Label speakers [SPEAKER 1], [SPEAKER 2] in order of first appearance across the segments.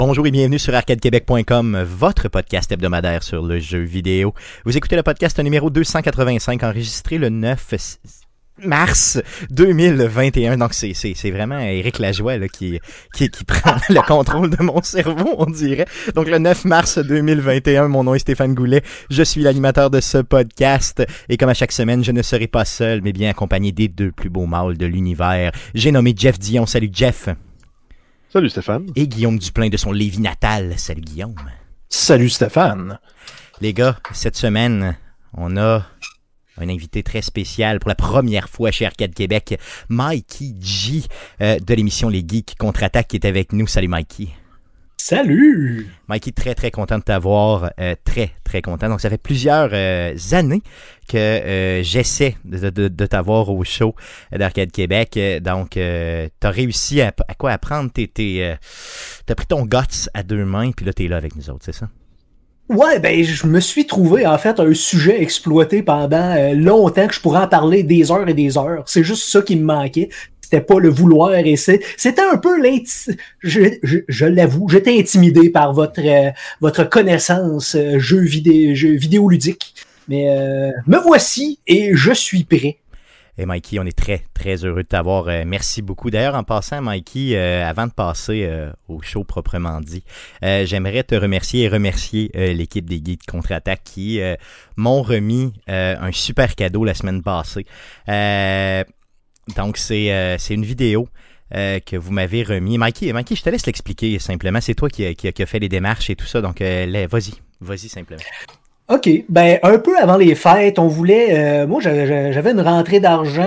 [SPEAKER 1] Bonjour et bienvenue sur arcadequebec.com, votre podcast hebdomadaire sur le jeu vidéo. Vous écoutez le podcast numéro 285 enregistré le 9 mars 2021. Donc c'est c'est vraiment Éric Lajoie qui, qui qui prend le contrôle de mon cerveau, on dirait. Donc le 9 mars 2021, mon nom est Stéphane Goulet. Je suis l'animateur de ce podcast et comme à chaque semaine, je ne serai pas seul, mais bien accompagné des deux plus beaux mâles de l'univers. J'ai nommé Jeff Dion. Salut Jeff.
[SPEAKER 2] Salut Stéphane.
[SPEAKER 1] Et Guillaume Duplain de son Lévis natal. Salut Guillaume.
[SPEAKER 3] Salut Stéphane.
[SPEAKER 1] Les gars, cette semaine, on a un invité très spécial pour la première fois chez Arcade Québec, Mikey G euh, de l'émission Les Geeks Contre-Attaque qui est avec nous. Salut Mikey.
[SPEAKER 3] Salut!
[SPEAKER 1] Mikey, très très content de t'avoir, euh, très très content. Donc ça fait plusieurs euh, années que euh, j'essaie de, de, de t'avoir au show d'Arcade Québec. Donc tu as réussi à, à, quoi? À prendre tes... tes t'as pris ton guts à deux mains, puis là t'es là avec nous autres, c'est ça?
[SPEAKER 3] Ouais, ben je me suis trouvé en fait un sujet exploité pendant longtemps que je pourrais en parler des heures et des heures. C'est juste ça qui me manquait c'était pas le vouloir et c'était un peu l'inti je, je, je l'avoue, j'étais intimidé par votre euh, votre connaissance euh, jeu vidéo jeu vidéoludique. Mais euh, me voici et je suis prêt.
[SPEAKER 1] Et Mikey, on est très, très heureux de t'avoir. Euh, merci beaucoup. D'ailleurs, en passant, Mikey, euh, avant de passer euh, au show proprement dit, j'aimerais te remercier et remercier l'équipe des Guides Contre-Attaque qui m'ont remis un super cadeau la semaine passée. Donc, c'est c'est une vidéo euh, que vous m'avez remis. Mikey, je te laisse l'expliquer simplement. C'est toi qui, qui, qui a fait les démarches et tout ça. Donc, euh, vas-y. Vas-y simplement.
[SPEAKER 3] OK. Ben, un peu avant les fêtes, on voulait. Euh, moi, j'avais une rentrée d'argent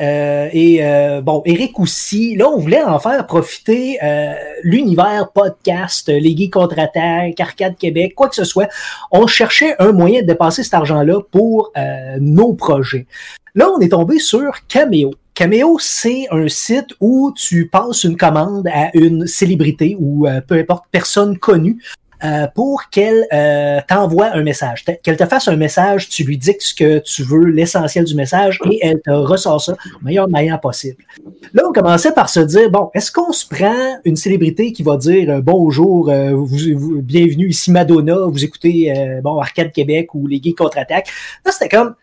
[SPEAKER 3] euh, et euh, bon, Eric aussi. Là, on voulait en faire profiter euh, l'univers podcast, les contre-attaque, Arcade Québec, quoi que ce soit. On cherchait un moyen de dépasser cet argent-là pour euh, nos projets. Là, on est tombé sur Cameo. Cameo, c'est un site où tu passes une commande à une célébrité ou euh, peu importe personne connue euh, pour qu'elle euh, t'envoie un message, qu'elle te fasse un message, tu lui dis ce que tu veux, l'essentiel du message, et elle te ressort ça de meilleure manière possible. Là, on commençait par se dire, bon, est-ce qu'on se prend une célébrité qui va dire bonjour, bienvenue ici Madonna, vous écoutez bon Arcade Québec ou les gays contre-attaque. Là, c'était comme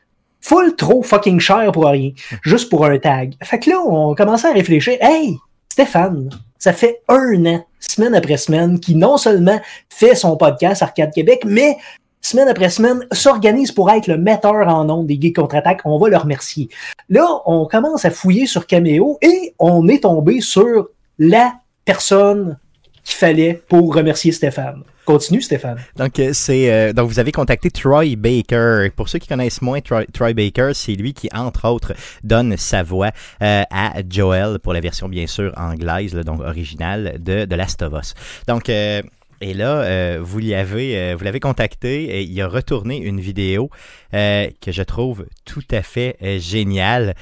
[SPEAKER 3] full trop fucking cher pour rien, juste pour un tag. Fait que là, on commençait à réfléchir, hey, Stéphane, ça fait un an, semaine après semaine, qui non seulement fait son podcast Arcade Québec, mais semaine après semaine, s'organise pour être le metteur en nom des Geeks Contre-Attaque. On va le remercier. Là, on commence à fouiller sur Cameo et on est tombé sur la personne qu'il fallait pour remercier Stéphane. Continue, Stéphane.
[SPEAKER 1] Donc, c'est euh, donc vous avez contacté Troy Baker. Pour ceux qui connaissent moins Troy, Baker, c'est lui qui, entre autres, donne sa voix euh, à Joel pour la version, bien sûr, anglaise, donc originale de, de Last of Us. Donc, euh, et là, euh, vous l'avez, euh, contacté et il a retourné une vidéo euh, que je trouve tout à fait géniale.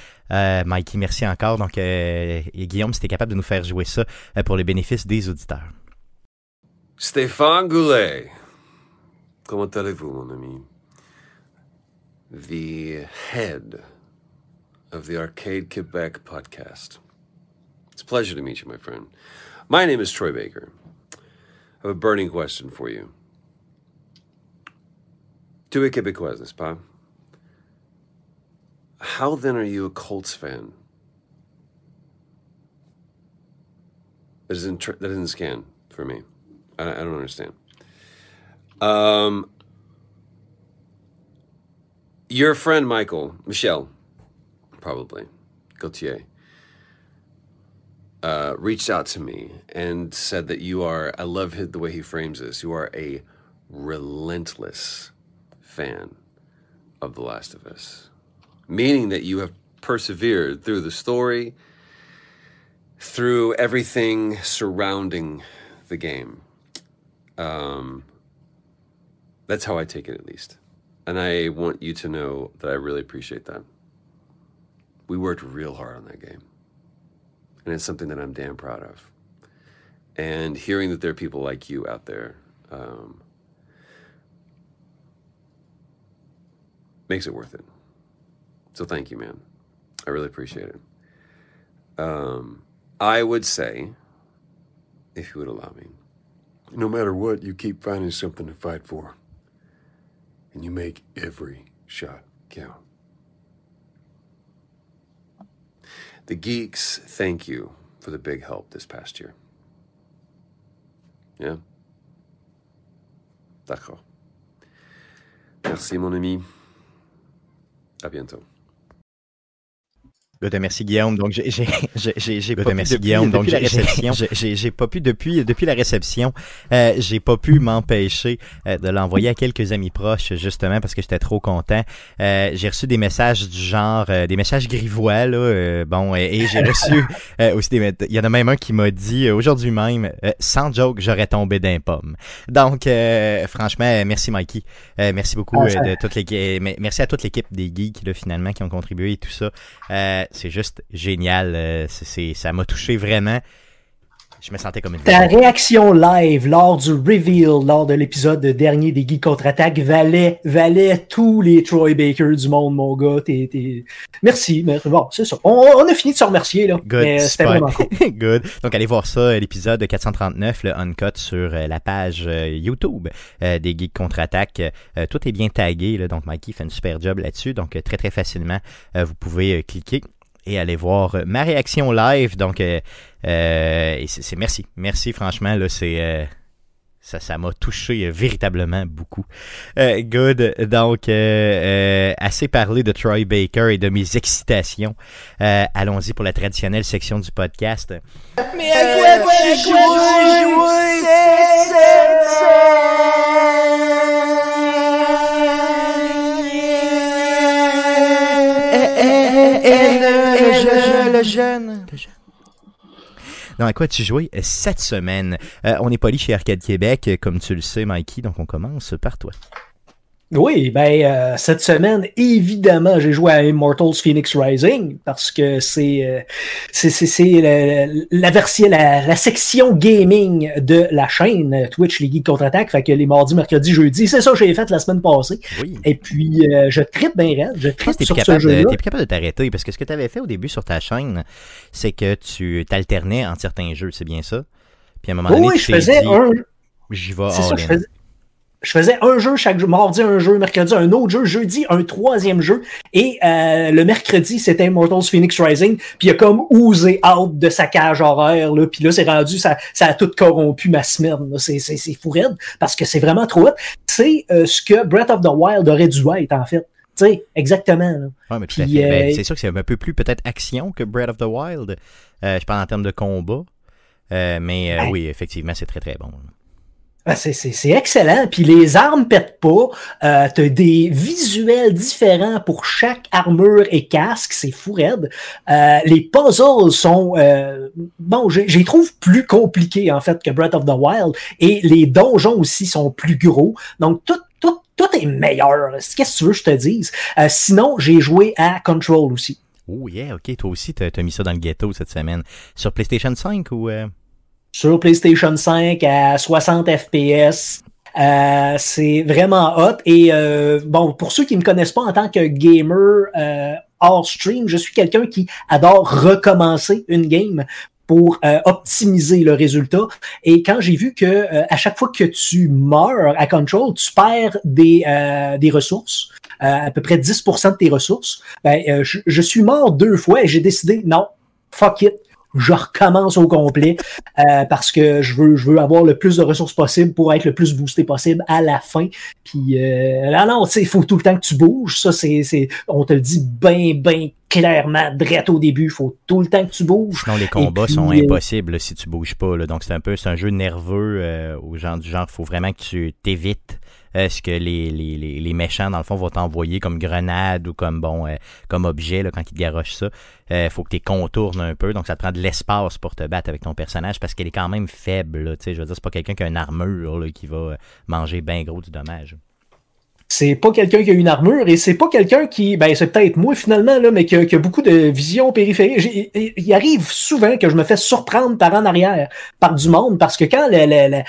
[SPEAKER 1] Mikey, merci encore. Donc, et Guillaume, si tu es capable de nous faire jouer ça pour le bénéfice des auditeurs.
[SPEAKER 4] Stéphane Goulet. Comment allez-vous, mon ami? The head of the Arcade Quebec podcast. It's a pleasure to meet you, my friend. My name is Troy Baker. I have a burning question for you. Tu es Québécoise, n'est-ce pas? How then are you a Colts fan? That doesn't, that doesn't scan for me. I, I don't understand. Um, your friend Michael, Michelle, probably, Gauthier, uh, reached out to me and said that you are, I love the way he frames this, you are a relentless fan of The Last of Us, meaning that you have persevered through the story, through everything surrounding the game. Um, that's how I take it, at least. And I want you to know that I really appreciate that. We worked real hard on that game. And it's something that I'm damn proud of. And hearing that there are people like you out there um, makes it worth it. So thank you, man. I really appreciate it. Um, I would say, if you would allow me, No matter what, you keep finding something to fight for. And you make every shot count. The geeks thank you for the big help this past year. Yeah? D'accord. Merci, mon ami. À bientôt.
[SPEAKER 1] Merci Guillaume. Donc j'ai j'ai j'ai j'ai pas merci Guillaume. Donc la réception, j'ai j'ai pas pu depuis depuis la réception, euh, j'ai pas pu m'empêcher euh, de l'envoyer à quelques amis proches justement parce que j'étais trop content. Euh, j'ai reçu des messages du genre des messages grivois là, bon et, j'ai reçu aussi des il y en a même un qui m'a dit aujourd'hui même sans joke j'aurais tombé d'un pomme. Donc franchement merci Mikey, merci beaucoup ah, de toute l'équipe, merci à toute l'équipe des geeks là, finalement qui ont contribué et tout ça c'est juste génial. Euh, c'est, ça m'a touché vraiment. Je me sentais comme une.
[SPEAKER 3] Ta réaction live lors du reveal, lors de l'épisode dernier des Geeks contre-attaque, valait, valait tous les Troy Baker du monde, mon gars. Merci, mais bon, c'est ça. On, a fini de se remercier, là.
[SPEAKER 1] Good. c'était vraiment cool. Good. Donc, allez voir ça, l'épisode 439, le Uncut sur euh, la page euh, YouTube des Geeks contre-attaque. tout est bien tagué, là, donc Mikey fait un super job là-dessus. Donc, très, très facilement, vous pouvez cliquer et aller voir euh, ma réaction live. Donc, euh, euh, c'est merci. Merci, franchement, là, c'est. ça, ça m'a touché véritablement beaucoup. good. Donc, assez parlé de Troy Baker et de mes excitations. Allons-y pour la traditionnelle section du podcast. Mais à quoi tu joues? Le jeune. Non, à quoi tu jouais cette semaine? Euh, on est pas chez Arcade Québec, comme tu le sais, Mikey, donc on commence par toi.
[SPEAKER 3] Oui, ben euh, cette semaine, évidemment, j'ai joué à Immortals Phoenix Rising parce que c'est euh, c'est la, la, la, section gaming de la chaîne Twitch Les Geeks contre-attaque. Fait que les mardis, mercredis, jeudi, c'est ça que j'ai fait la semaine passée. Oui. Et puis euh, je tripe bien raide, je tripe sur ce jeu-là.
[SPEAKER 1] T'es plus capable de t'arrêter parce que ce que tu avais fait au début sur ta chaîne, c'est que tu t'alternais entre certains jeux, c'est bien ça. Puis à un moment donné,
[SPEAKER 3] oui, je faisais un.
[SPEAKER 1] J'y vais.
[SPEAKER 3] C'est ça, je faisais je faisais un jeu chaque jour, mardi un jeu, mercredi un autre jeu, jeudi un troisième jeu, et euh, le mercredi c'était Immortals Phoenix Rising, puis il a comme ousé out de sa cage horaire, là, puis là c'est rendu, ça, ça a tout corrompu ma semaine, c'est, fou raide, parce que c'est vraiment trop hot. C'est euh, ce que Breath of the Wild aurait dû être en fait. Tu sais, exactement.
[SPEAKER 1] Ouais, mais tout à fait. Ben, euh, c'est sûr que c'est un peu plus peut-être action que Breath of the Wild. je parle en termes de combat. mais oui, effectivement, c'est très très bon.
[SPEAKER 3] C'est excellent. Puis les armes pètent pas. Euh, tu as des visuels différents pour chaque armure et casque. C'est fou raide. Euh, les puzzles sont... Euh, bon, j'y trouve plus compliqués, en fait, que Breath of the Wild. Et les donjons aussi sont plus gros. Donc, tout, tout, tout est meilleur. Qu'est-ce que tu veux que je te dise? Euh, sinon, j'ai joué à Control aussi.
[SPEAKER 1] Oh yeah, ok. Toi aussi, tu as, mis ça dans le ghetto cette semaine. Sur PlayStation 5 ou... Euh?
[SPEAKER 3] Sur PlayStation 5 à 60 FPS. Euh, c'est vraiment hot. Et euh, bon, pour ceux qui ne me connaissent pas en tant que gamer euh, hors stream, je suis quelqu'un qui adore recommencer une game pour euh, optimiser le résultat. Et quand j'ai vu que euh, à chaque fois que tu meurs à Control, tu perds des, des ressources, à peu près 10% de tes ressources, ben, je, je suis mort deux fois et j'ai décidé, non, fuck it, je recommence au complet euh, parce que je veux, je veux avoir le plus de ressources possible pour être le plus boosté possible à la fin. Puis euh, non, tu sais, il faut tout le temps que tu bouges. Ça, c'est, c'est, on te le dit bien, bien clairement, direct au début. Il faut tout le temps que tu bouges.
[SPEAKER 1] Sinon, les combats sont euh, impossibles si tu bouges pas. Là. Donc, c'est un peu, c'est un jeu nerveux euh, au genre du genre. faut vraiment que tu t'évites ce que les, les, les, méchants, dans le fond, vont t'envoyer comme grenade ou comme bon euh, comme objet là, quand ils te garochent ça? Il euh, faut que tu contournes un peu, donc ça te prend de l'espace pour te battre avec ton personnage parce qu'elle est quand même faible. Là, je veux dire, c'est pas quelqu'un qui a une armure là, qui va manger bien gros du dommage.
[SPEAKER 3] C'est pas quelqu'un qui a une armure et c'est pas quelqu'un qui, ben c'est peut-être moi finalement là, mais qui a, beaucoup de vision périphérique. Il arrive souvent que je me fais surprendre par en arrière par du monde parce que quand la, la,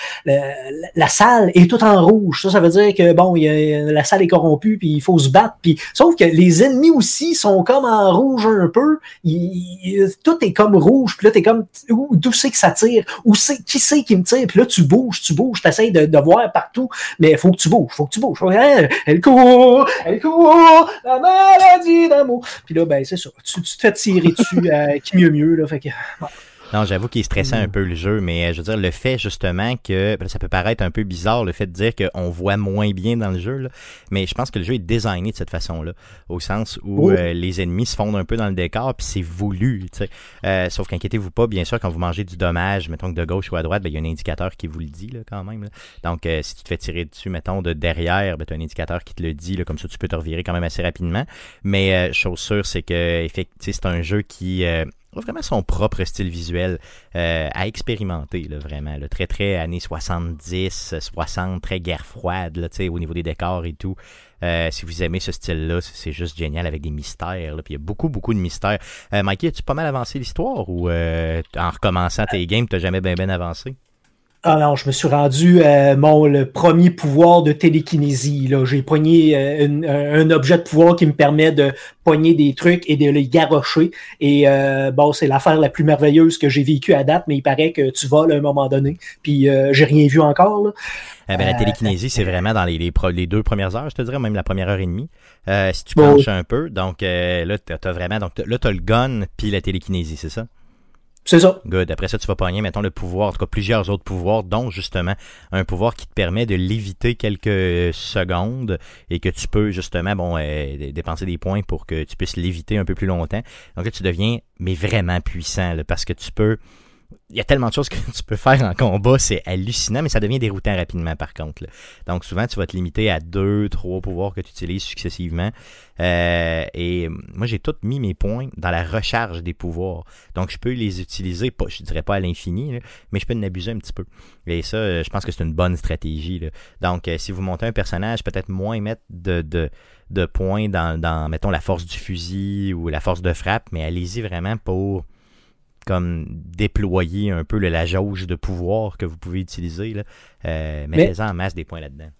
[SPEAKER 3] la, salle est toute en rouge, ça, ça veut dire que bon, la salle est corrompue puis il faut se battre. Puis sauf que les ennemis aussi sont comme en rouge un peu. tout est comme rouge. Puis là t'es comme d'où c'est que ça tire, où c'est qui c'est qui me tire. Puis là tu bouges, tu bouges, t'essayes de, de voir partout, mais faut que tu bouges, faut que tu bouges. Elle court, elle court, la maladie d'amour. Puis là, ben, c'est ça. Tu, te fais tirer dessus, euh, qui mieux mieux, là. Fait que,
[SPEAKER 1] non, j'avoue qu'il est stressant un mm. peu le jeu, mais euh, je veux dire, le fait justement que ça peut paraître un peu bizarre, le fait de dire qu'on voit moins bien dans le jeu, là, mais je pense que le jeu est designé de cette façon-là, au sens où oh. euh, les ennemis se fondent un peu dans le décor, puis c'est voulu. Euh, sauf qu'inquiétez-vous pas, bien sûr, quand vous mangez du dommage, mettons que de gauche ou à droite, ben, il y a un indicateur qui vous le dit là, quand même. Donc, si tu te fais tirer dessus, mettons, de derrière, ben, tu as un indicateur qui te le dit, là, comme ça tu peux te revirer quand même assez rapidement. Mais chose sûre, c'est que effectivement, c'est un jeu qui vraiment son propre style visuel euh, à expérimenter, là, vraiment. le très, très années 70, 60, très guerre froide, là, au niveau des décors et tout. Euh, si vous aimez ce style-là, c'est juste génial avec des mystères. Puis il y a beaucoup, beaucoup de mystères. Euh, Mikey, as-tu pas mal avancé l'histoire ou en recommençant tes games, tu jamais bien, bien avancé?
[SPEAKER 3] Ah non, je me suis rendu euh, mon le premier pouvoir de télékinésie. Là, j'ai pogné euh, un, objet de pouvoir qui me permet de pogner des trucs et de les garrocher. Et euh, bon, c'est l'affaire la plus merveilleuse que j'ai vécue à date, mais il paraît que tu voles à un moment donné. Puis j'ai rien vu encore. Là.
[SPEAKER 1] Eh ben, la télékinésie, c'est vraiment dans les, les, deux premières heures, je te dirais, même la première heure et demie. si tu planches un peu, donc là, t'as vraiment, donc là, t'as le gun puis la télékinésie, c'est ça?
[SPEAKER 3] C'est ça.
[SPEAKER 1] Good. Après ça, tu vas pogner, mettons, le pouvoir, en tout cas plusieurs autres pouvoirs, dont justement un pouvoir qui te permet de l'éviter quelques secondes et que tu peux justement, bon, euh, dépenser des points pour que tu puisses l'éviter un peu plus longtemps. Donc là, tu deviens, mais vraiment puissant, parce que tu peux il y a tellement de choses que tu peux faire en combat, c'est hallucinant, mais ça devient déroutant rapidement par contre. Donc souvent, tu vas te limiter à deux, trois pouvoirs que tu utilises successivement. Euh, et moi, j'ai tout mis mes points dans la recharge des pouvoirs. Donc je peux les utiliser, pas, je dirais pas à l'infini, mais je peux en abuser un petit peu. Et ça, euh, je pense que c'est une bonne stratégie. Donc euh, si vous montez un personnage, peut-être moins mettre de, de, de points dans, dans, mettons, la force du fusil ou la force de frappe, mais allez-y vraiment pour comme déployer un peu la jauge de pouvoir que vous pouvez utiliser. Là. Euh, mettez-en en masse des points là-dedans.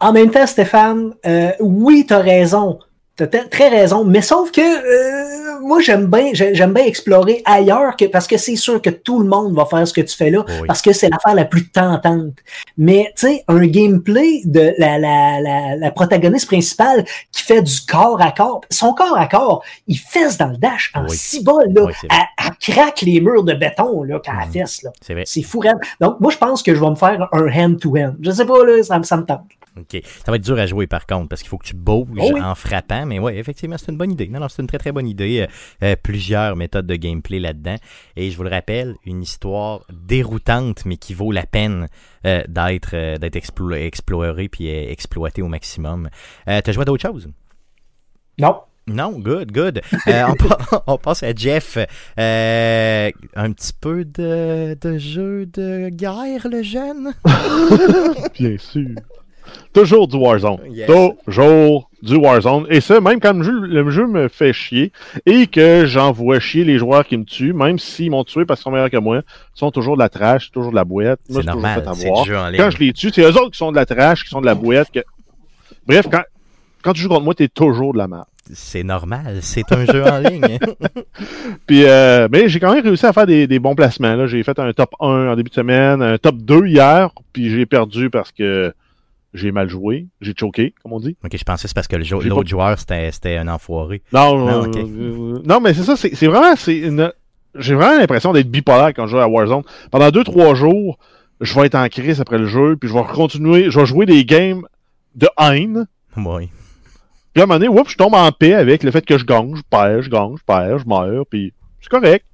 [SPEAKER 3] En même temps, Stéphane, euh, oui, tu as raison. Tu as très raison. Mais sauf que euh, moi, j'aime bien, j'aime bien explorer ailleurs que, parce que c'est sûr que tout le monde va faire ce que tu fais là, parce que c'est l'affaire la plus tentante. Mais tu sais, un gameplay de la, la, la, la, protagoniste principale qui fait du corps à corps, son corps à corps, il fesse dans le dash en six balles, là, elle, craque les murs de béton là, quand elle mhm. fesse. Là. C'est fou. Donc, moi, je pense que je vais me faire un hand-to-hand. Je sais pas, là, ça, ça me tente.
[SPEAKER 1] OK. Ça va être dur à jouer par contre, parce qu'il faut que tu bouges oh en frappant. Mais oui, effectivement, c'est une bonne idée. Non, non, c'est une très très bonne idée. Euh, euh, plusieurs méthodes de gameplay là-dedans. Et je vous le rappelle, une histoire déroutante, mais qui vaut la peine euh, d'être d'être explorée puis exploitée au maximum. T'as joué à d'autres choses?
[SPEAKER 3] Non.
[SPEAKER 1] Non, good, good. on, passe à Jeff. un petit peu de, de jeu de guerre, le jeune?
[SPEAKER 2] Bien sûr. Toujours du Warzone. Toujours du Warzone. Et ça, même quand le jeu, me fait chier et que j'envoie chier les joueurs qui me tuent, même s'ils m'ont tué parce qu'ils sont meilleurs que moi, ils sont toujours de la trash, toujours de la boîte.
[SPEAKER 1] C'est normal,
[SPEAKER 2] Quand je les tue, c'est eux autres qui sont de la trash, qui sont de la boîte. Bref, quand, quand tu joues contre moi, t'es toujours de la merde.
[SPEAKER 1] C'est normal, c'est un jeu en ligne.
[SPEAKER 2] Puis, euh, mais j'ai quand même réussi à faire des, des bons placements. J'ai fait un top 1 en début de semaine, un top 2 hier, puis j'ai perdu parce que j'ai mal joué, j'ai choqué, comme on dit.
[SPEAKER 1] Ok, je pensais que c'est parce que l'autre joueur, c'était un enfoiré.
[SPEAKER 2] Non, non, euh, non mais c'est ça, c'est vraiment, c'est une... j'ai vraiment l'impression d'être bipolaire quand je joue à Warzone. Pendant deux, trois jours, je vais être en crise après le jeu, puis je vais continuer, je vais jouer des games de haine.
[SPEAKER 1] Oui.
[SPEAKER 2] Puis à un moment donné, oups, je tombe en paix avec le fait que je gagne, je perds, je gagne, je perds, je meurs, puis c'est correct.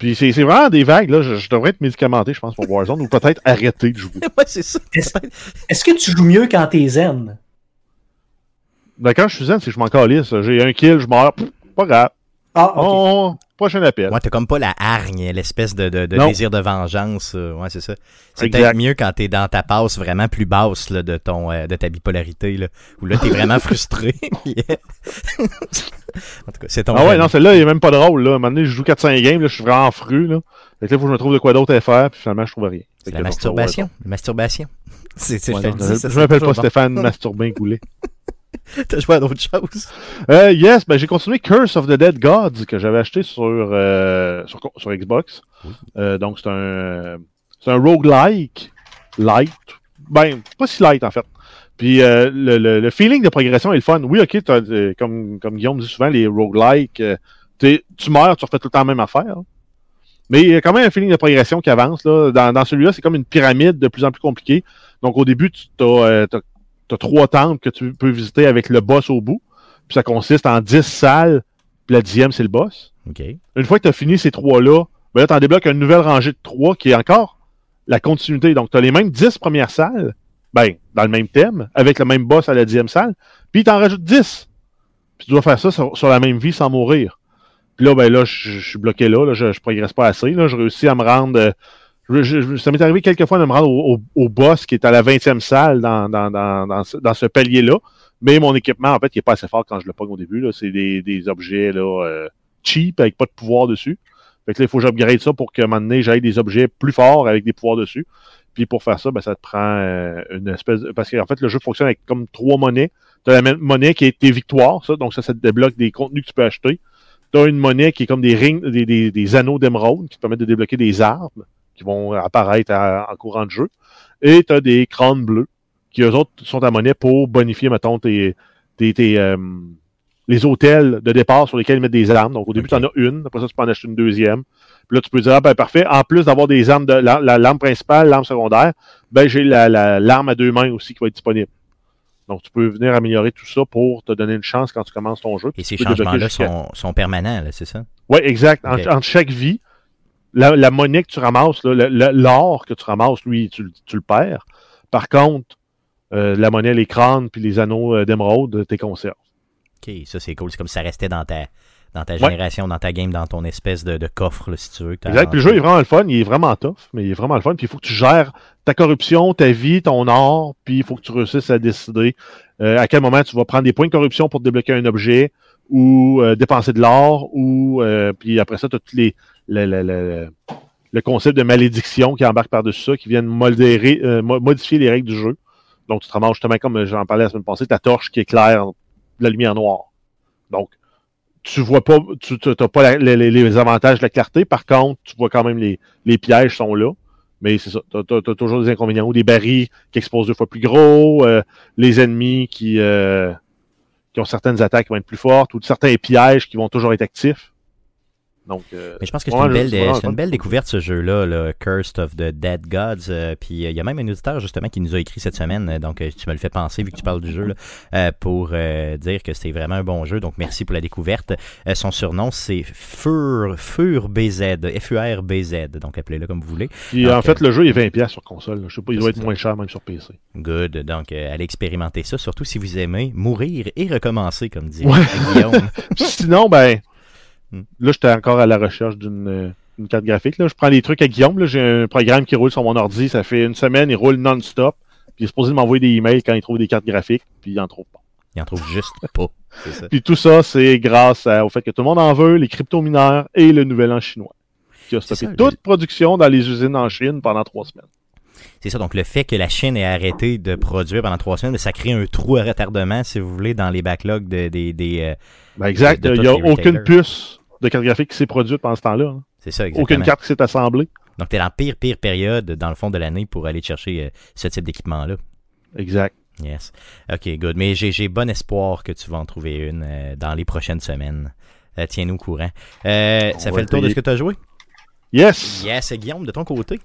[SPEAKER 2] Puis c'est vraiment des vagues, là. Je, devrais être médicamenté, je pense, pour Warzone, ou peut-être arrêter de jouer.
[SPEAKER 1] ouais, c'est ça.
[SPEAKER 3] Est-ce que tu joues mieux quand t'es zen?
[SPEAKER 2] Ben, quand je suis zen, c'est que je m'en calisse. J'ai un kill, je meurs. pas grave.
[SPEAKER 3] Ah, ok.
[SPEAKER 2] On- Prochain appel.
[SPEAKER 1] Ouais, t'as comme pas la hargne, l'espèce de, de, de
[SPEAKER 2] Non.
[SPEAKER 1] désir de vengeance. euh, ouais, c'est ça. C'est
[SPEAKER 2] Exact.
[SPEAKER 1] peut-être mieux quand t'es dans ta passe vraiment plus basse là, de ton euh, de ta bipolarité, là, où là, t'es vraiment frustré. En tout cas, c'est ton
[SPEAKER 2] Ah ouais, non, celle-là, il est même pas drôle. Là. À un moment donné, je joue 4-5 games, là, je suis vraiment fru. Là. Fait que là, il faut que je me trouve de quoi d'autre à faire, puis finalement, je trouve rien.
[SPEAKER 1] C'est la masturbation. La masturbation. C'est, c'est,
[SPEAKER 2] Ouais,
[SPEAKER 1] je
[SPEAKER 2] je m'appelle pas. Stéphane Masturbin Goulet.
[SPEAKER 1] T'as joué à d'autres choses?
[SPEAKER 2] Euh, yes, ben j'ai continué Curse of the Dead Gods que j'avais acheté sur, euh, sur, sur Xbox.
[SPEAKER 1] Oui.
[SPEAKER 2] Euh, donc c'est un c'est un roguelike light. Ben, pas si light en fait. Puis le, le, le feeling de progression est le fun. Oui, ok, comme, comme Guillaume dit souvent, les roguelikes, tu meurs, tu refais tout le temps la même affaire. hein. Mais il y a quand même un feeling de progression qui avance. Là. Dans, dans celui-là, c'est comme une pyramide de plus en plus compliquée. Donc au début, tu as, euh, t'as- t'as trois temples que tu peux visiter avec le boss au bout. Puis ça consiste en 10 salles, puis la dixième, c'est le boss. Une fois que tu as fini ces trois-là, ben là, tu en débloques une nouvelle rangée de trois qui est encore la continuité. Donc, tu as les mêmes 10 premières salles, ben, dans le même thème, avec le même boss à la dixième salle, puis tu en rajoutes 10. Puis tu dois faire ça sur, sur la même vie sans mourir. Puis là, ben là, je, je suis bloqué là, là, je, je progresse pas assez. Là, je réussis à me rendre. Ça m'est arrivé quelques fois de me rendre au, boss qui est à la 20e salle dans, ce, palier-là. Mais mon équipement, en fait, il est pas assez fort quand je le pogne au début. C'est des, objets là, euh, cheap avec pas de pouvoir dessus. Fait que là, il faut que j'upgrade ça pour qu'à un moment donné, j'aille des objets plus forts avec des pouvoirs dessus. Puis pour faire ça, ben, ça te prend euh, une espèce de... Parce qu'en fait, le jeu fonctionne avec comme trois monnaies. Tu as la même monnaie qui est tes victoires, ça. Donc ça, ça te débloque des contenus que tu peux acheter. Tu as une monnaie qui est comme des rings, des, des anneaux d'émeraude qui te permettent de débloquer des armes qui vont apparaître à- en courant de jeu. Et tu as des crânes bleus qui, eux autres, sont ta monnaie pour bonifier, mettons, tes, tes, tes, euh, les hôtels de départ sur lesquels ils mettent des armes. Donc, au début, tu en as une. Après ça, tu peux en acheter une deuxième. Puis là, tu peux dire, ah, ben, parfait. En plus d'avoir des armes de la, la- l'arme principale, l'arme secondaire, ben, j'ai la, la- l'arme à deux mains aussi qui va être disponible. Donc, tu peux venir améliorer tout ça pour te donner une chance quand tu commences ton jeu.
[SPEAKER 1] Et ces changements-là sont, sont permanents, là, c'est ça?
[SPEAKER 2] oui, exact. En- entre chaque vie, la, la monnaie que tu ramasses, l'or que tu ramasses, lui, tu, le- tu le perds. Par contre, euh, la monnaie, les crânes puis les anneaux euh, d'émeraude, t'es conserves.
[SPEAKER 1] OK, ça c'est cool. C'est comme si ça restait dans ta, dans ta
[SPEAKER 2] Ouais.
[SPEAKER 1] génération, dans ta game, dans ton espèce de, de coffre, là, si tu veux. que
[SPEAKER 2] Exact. Puis le jeu est vraiment le fun. Il est vraiment tough, mais il est vraiment le fun. Puis il faut que tu gères ta corruption, ta vie, ton or, puis il faut que tu réussisses à décider euh, à quel moment tu vas prendre des points de corruption pour débloquer un objet ou euh, dépenser de l'or ou euh, puis après ça, tu as tous les le, le- le- le concept de malédiction qui embarque par-dessus ça, qui viennent modérer, euh, mo- modifier les règles du jeu. Donc, tu te ramasses justement, comme j'en parlais la semaine passée, ta torche qui éclaire la lumière noire. Donc, tu vois pas, tu n'as pas les, les- avantages de la clarté. Par contre, tu vois quand même les, les pièges sont là. Mais c'est ça, tu as, toujours des inconvénients. Ou des barils qui exposent deux fois plus gros, euh, les ennemis qui, euh, qui ont certaines attaques qui vont être plus fortes, ou certains pièges qui vont toujours être actifs. Donc, euh,
[SPEAKER 1] Mais je pense que c'est
[SPEAKER 2] Ouais,
[SPEAKER 1] une, belle, une découverte ce jeu-là, le Cursed of the Dead Gods. euh, puis euh, il y a même un auditeur justement qui nous a écrit cette semaine, donc tu me le fais penser vu que tu parles du jeu, là, pour dire que c'est vraiment un bon jeu. Donc merci pour la découverte. Son surnom c'est Fur, Fur BZ, F-U-R-B-Z, donc appelez-le comme vous voulez.
[SPEAKER 2] puis,
[SPEAKER 1] donc,
[SPEAKER 2] en fait, le jeu il est 20$ sur console. là. Je sais pas, il doit être moins cher même sur PC.
[SPEAKER 1] Good. Donc allez expérimenter ça, surtout si vous aimez mourir et recommencer, comme dit
[SPEAKER 2] Ouais.
[SPEAKER 1] Guillaume.
[SPEAKER 2] Sinon, ben. Là, j'étais encore à la recherche d'une euh, une carte graphique. Là. Je prends des trucs à Guillaume. là. J'ai un programme qui roule sur mon ordi. Ça fait une semaine, il roule non-stop. Puis il est supposé m'envoyer des emails quand il trouve des cartes graphiques, puis il en trouve pas.
[SPEAKER 1] Il en trouve juste pas. Ça.
[SPEAKER 2] Puis tout ça, c'est grâce à- au fait que tout le monde en veut, les crypto-mineurs et le nouvel an chinois, qui a stoppé
[SPEAKER 1] ça,
[SPEAKER 2] toute
[SPEAKER 1] le-
[SPEAKER 2] production dans les usines en Chine pendant trois semaines.
[SPEAKER 1] C'est ça, donc le fait que la Chine ait arrêté de produire pendant trois semaines, ça crée un trou à retardement, si vous voulez, dans les backlogs de- des. euh,
[SPEAKER 2] Ben exact. Il n'y a aucune puce de carte graphique qui s'est produite pendant ce temps-là. hein.
[SPEAKER 1] c'est ça, exactement.
[SPEAKER 2] Aucune carte qui s'est assemblée.
[SPEAKER 1] Donc, tu es dans la pire, pire période, dans le fond de l'année, pour aller chercher euh, ce type d'équipement-là.
[SPEAKER 2] Exact.
[SPEAKER 1] Yes. OK, good. Mais j'ai bon espoir que tu vas en trouver une euh, dans les prochaines semaines. Euh, Tiens-nous au courant. Ça fait le tour de ce que tu as joué?
[SPEAKER 2] Yes!
[SPEAKER 1] Yes, Guillaume, de ton côté.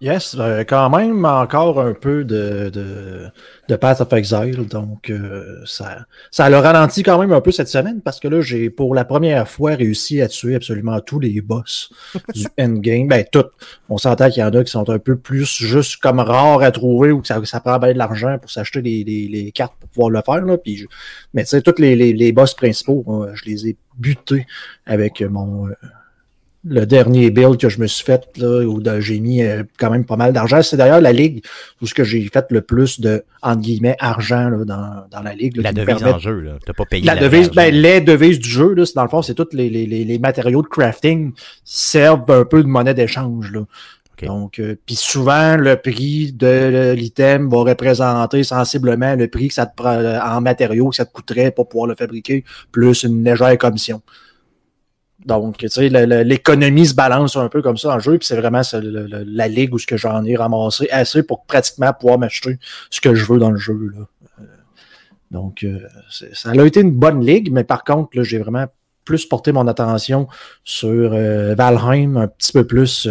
[SPEAKER 5] Yes, euh, quand même encore un peu de, de, de Path of Exile, donc euh, ça, ça le ralentit quand même un peu cette semaine parce que là, j'ai pour la première fois réussi à tuer absolument tous les boss du endgame. Ben, tout. On s'entend qu'il y en a qui sont un peu plus juste comme rares à trouver ou que ça, ça prend bien de l'argent pour s'acheter les, les, les, cartes pour pouvoir le faire. Là, puis Mais tu sais, tous les, les, les, boss principaux, je les ai butés avec mon. Euh, le dernier build que je me suis fait, là, où j'ai mis euh, quand même pas mal d'argent. C'est d'ailleurs la ligue où ce que j'ai fait le plus de, entre guillemets, argent là, dans, dans la ligue.
[SPEAKER 1] la devise en jeu, là. T'as pas payé
[SPEAKER 5] la, devise, ben, les devises du jeu, là, dans le fond, c'est tous les, les, les, matériaux de crafting servent un peu de monnaie d'échange, là. Donc, euh, puis souvent, le prix de l'item va représenter sensiblement le prix que ça te prend en matériaux que ça te coûterait pour pouvoir le fabriquer, plus une légère commission. Donc, tu sais, l'économie se balance un peu comme ça en jeu, puis c'est vraiment la ligue où ce que j'en ai ramassé assez pour pratiquement pouvoir m'acheter ce que je veux dans le jeu. Là. Euh, donc, euh, ça a été une bonne ligue, mais par contre, j'ai vraiment plus porté mon attention sur euh, Valheim, un petit peu plus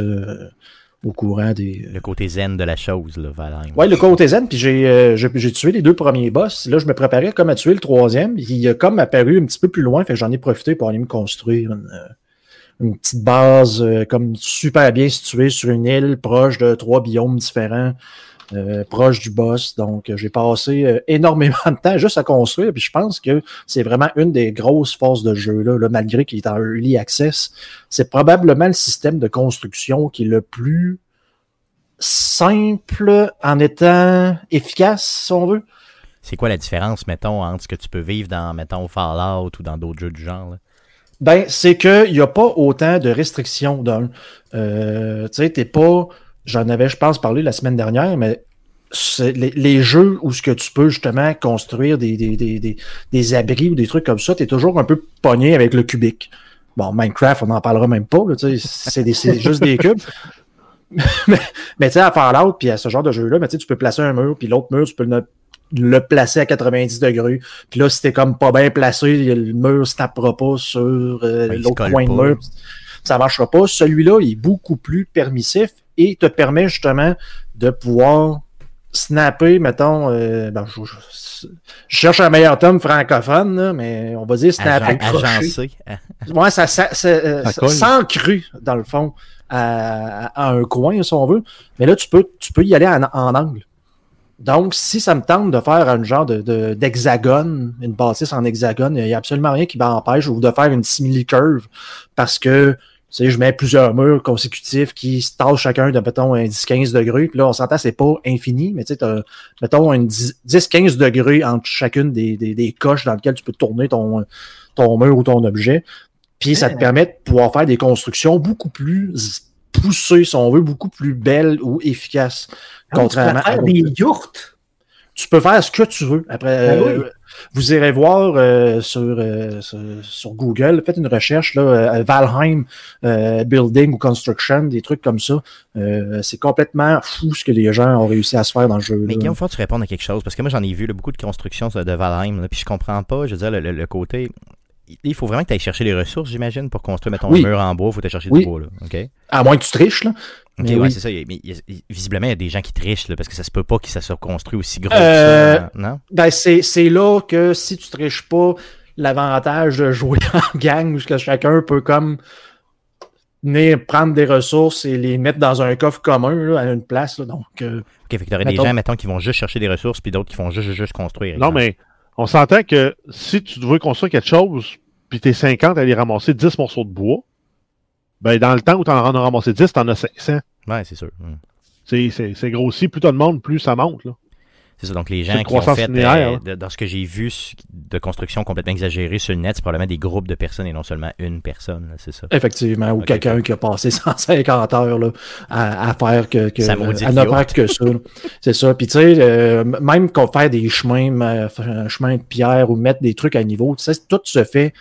[SPEAKER 5] au courant des.
[SPEAKER 1] Le côté zen de la chose, là, Valheim.
[SPEAKER 5] Oui, le côté zen, puis euh, j'ai tué les deux premiers boss. Là, je me préparais comme à tuer le troisième. Il a comme apparu un petit peu plus loin, fait j'en ai profité pour aller me construire une, euh, petite base euh, comme super bien située sur une île proche de trois biomes différents. Proche du boss. Donc, j'ai passé énormément de temps juste à construire. Puis je pense que c'est vraiment une des grosses forces de jeu, là, là malgré qu'il est en early access. C'est probablement le système de construction qui est le plus simple en étant efficace, si on veut.
[SPEAKER 1] C'est quoi la différence, mettons, entre ce que tu peux vivre dans, mettons, Fallout ou dans d'autres jeux du genre?
[SPEAKER 5] Ben, c'est qu'il n'y a pas autant de restrictions d'un. Euh, tu sais, t'es pas. J'en avais, je pense, parlé la semaine dernière, mais les, les, jeux où ce que tu peux justement construire des, des, des, des, abris ou des trucs comme ça, tu es toujours un peu pogné avec le cubique. Bon, Minecraft, on n'en parlera même pas, c'est juste des cubes. mais, tu sais, à Fallout, puis à ce genre de jeu-là, tu peux placer un mur, puis l'autre mur, tu peux le, placer à 90 degrés. Puis là, si t'es comme pas bien placé, le mur se tapera pas sur euh, l'autre coin de mur. Ça marchera pas. Celui-là, il est beaucoup plus permissif et te permet justement de pouvoir snapper, mettons, euh, ben, je, cherche un meilleur tome francophone, mais on va dire snapper.
[SPEAKER 1] Agencé.
[SPEAKER 5] ouais, ça, ça, euh, sans cru, dans le fond à, un coin, si on veut. Mais là, tu peux, tu peux y aller en, angle. Donc, si ça me tente de faire un genre de, d'hexagone, une bâtisse en hexagone, il n'y a absolument rien qui m'empêche ou de faire une simili-curve parce que sais, je mets plusieurs murs consécutifs qui se tâchent chacun de, mettons, un 10-15 degrés. Puis là, on s'entend, c'est pas infini, mais tu sais, mettons, un 10-15 degrés entre chacune des, des, des, coches dans lesquelles tu peux tourner ton, ton mur ou ton objet. Puis ça te permet de pouvoir faire des constructions beaucoup plus poussées, si on veut, beaucoup plus belles ou efficaces.
[SPEAKER 3] Ah, contrairement tu peux faire des yurts.
[SPEAKER 5] Tu peux faire ce que tu veux. Après, ben euh, vous irez voir euh, euh, sur, sur, Google, faites une recherche, là, Valheim Building ou Construction, des trucs comme ça. c'est complètement fou ce que les gens ont réussi à se faire dans le jeu.
[SPEAKER 1] Mais Guillaume, faut que tu répondes à quelque chose, parce que moi j'en ai vu beaucoup de constructions de Valheim, puis je comprends pas, je veux dire, le côté il faut vraiment que tu ailles chercher les ressources, j'imagine, pour construire, mettons, un mur en bois, il faut aller chercher du bois, là. OK?
[SPEAKER 5] À moins que tu triches, là.
[SPEAKER 1] Ok, oui. c'est ça. Mais visiblement, il y a des gens qui trichent, là, parce que ça se peut pas que ça soit construit aussi gros que euh, ça, non?
[SPEAKER 5] Ben, c'est là que si tu triches pas, l'avantage de jouer en gang, où que chacun peut comme venir prendre des ressources et les mettre dans un coffre commun, là, à une place, là, donc... Euh,
[SPEAKER 1] ok, fait que t'aurais des gens, mettons, qui vont juste chercher des ressources, puis d'autres qui vont juste, juste construire.
[SPEAKER 2] Non, mais on s'entend que si tu veux construire quelque chose, puis t'es 50 à aller ramasser 10 morceaux de bois, ben dans le temps où t'en en as ramassé 10, t'en as 500.
[SPEAKER 1] Ouais, c'est sûr.
[SPEAKER 2] C'est grossi, plus t'as de monde, plus ça monte. Là.
[SPEAKER 1] C'est ça, donc les gens qui ont fait, euh, dans ce que j'ai vu de construction complètement exagérée sur le net, c'est probablement des groupes de personnes et non seulement une personne, c'est ça.
[SPEAKER 5] Effectivement, ou quelqu'un qui a passé 150 heures là, à, faire que, que à ne faire que ça. c'est ça. Puis tu sais, euh, même qu'on fait des chemins, euh, un chemin de pierre ou mettre des trucs à niveau, tout se fait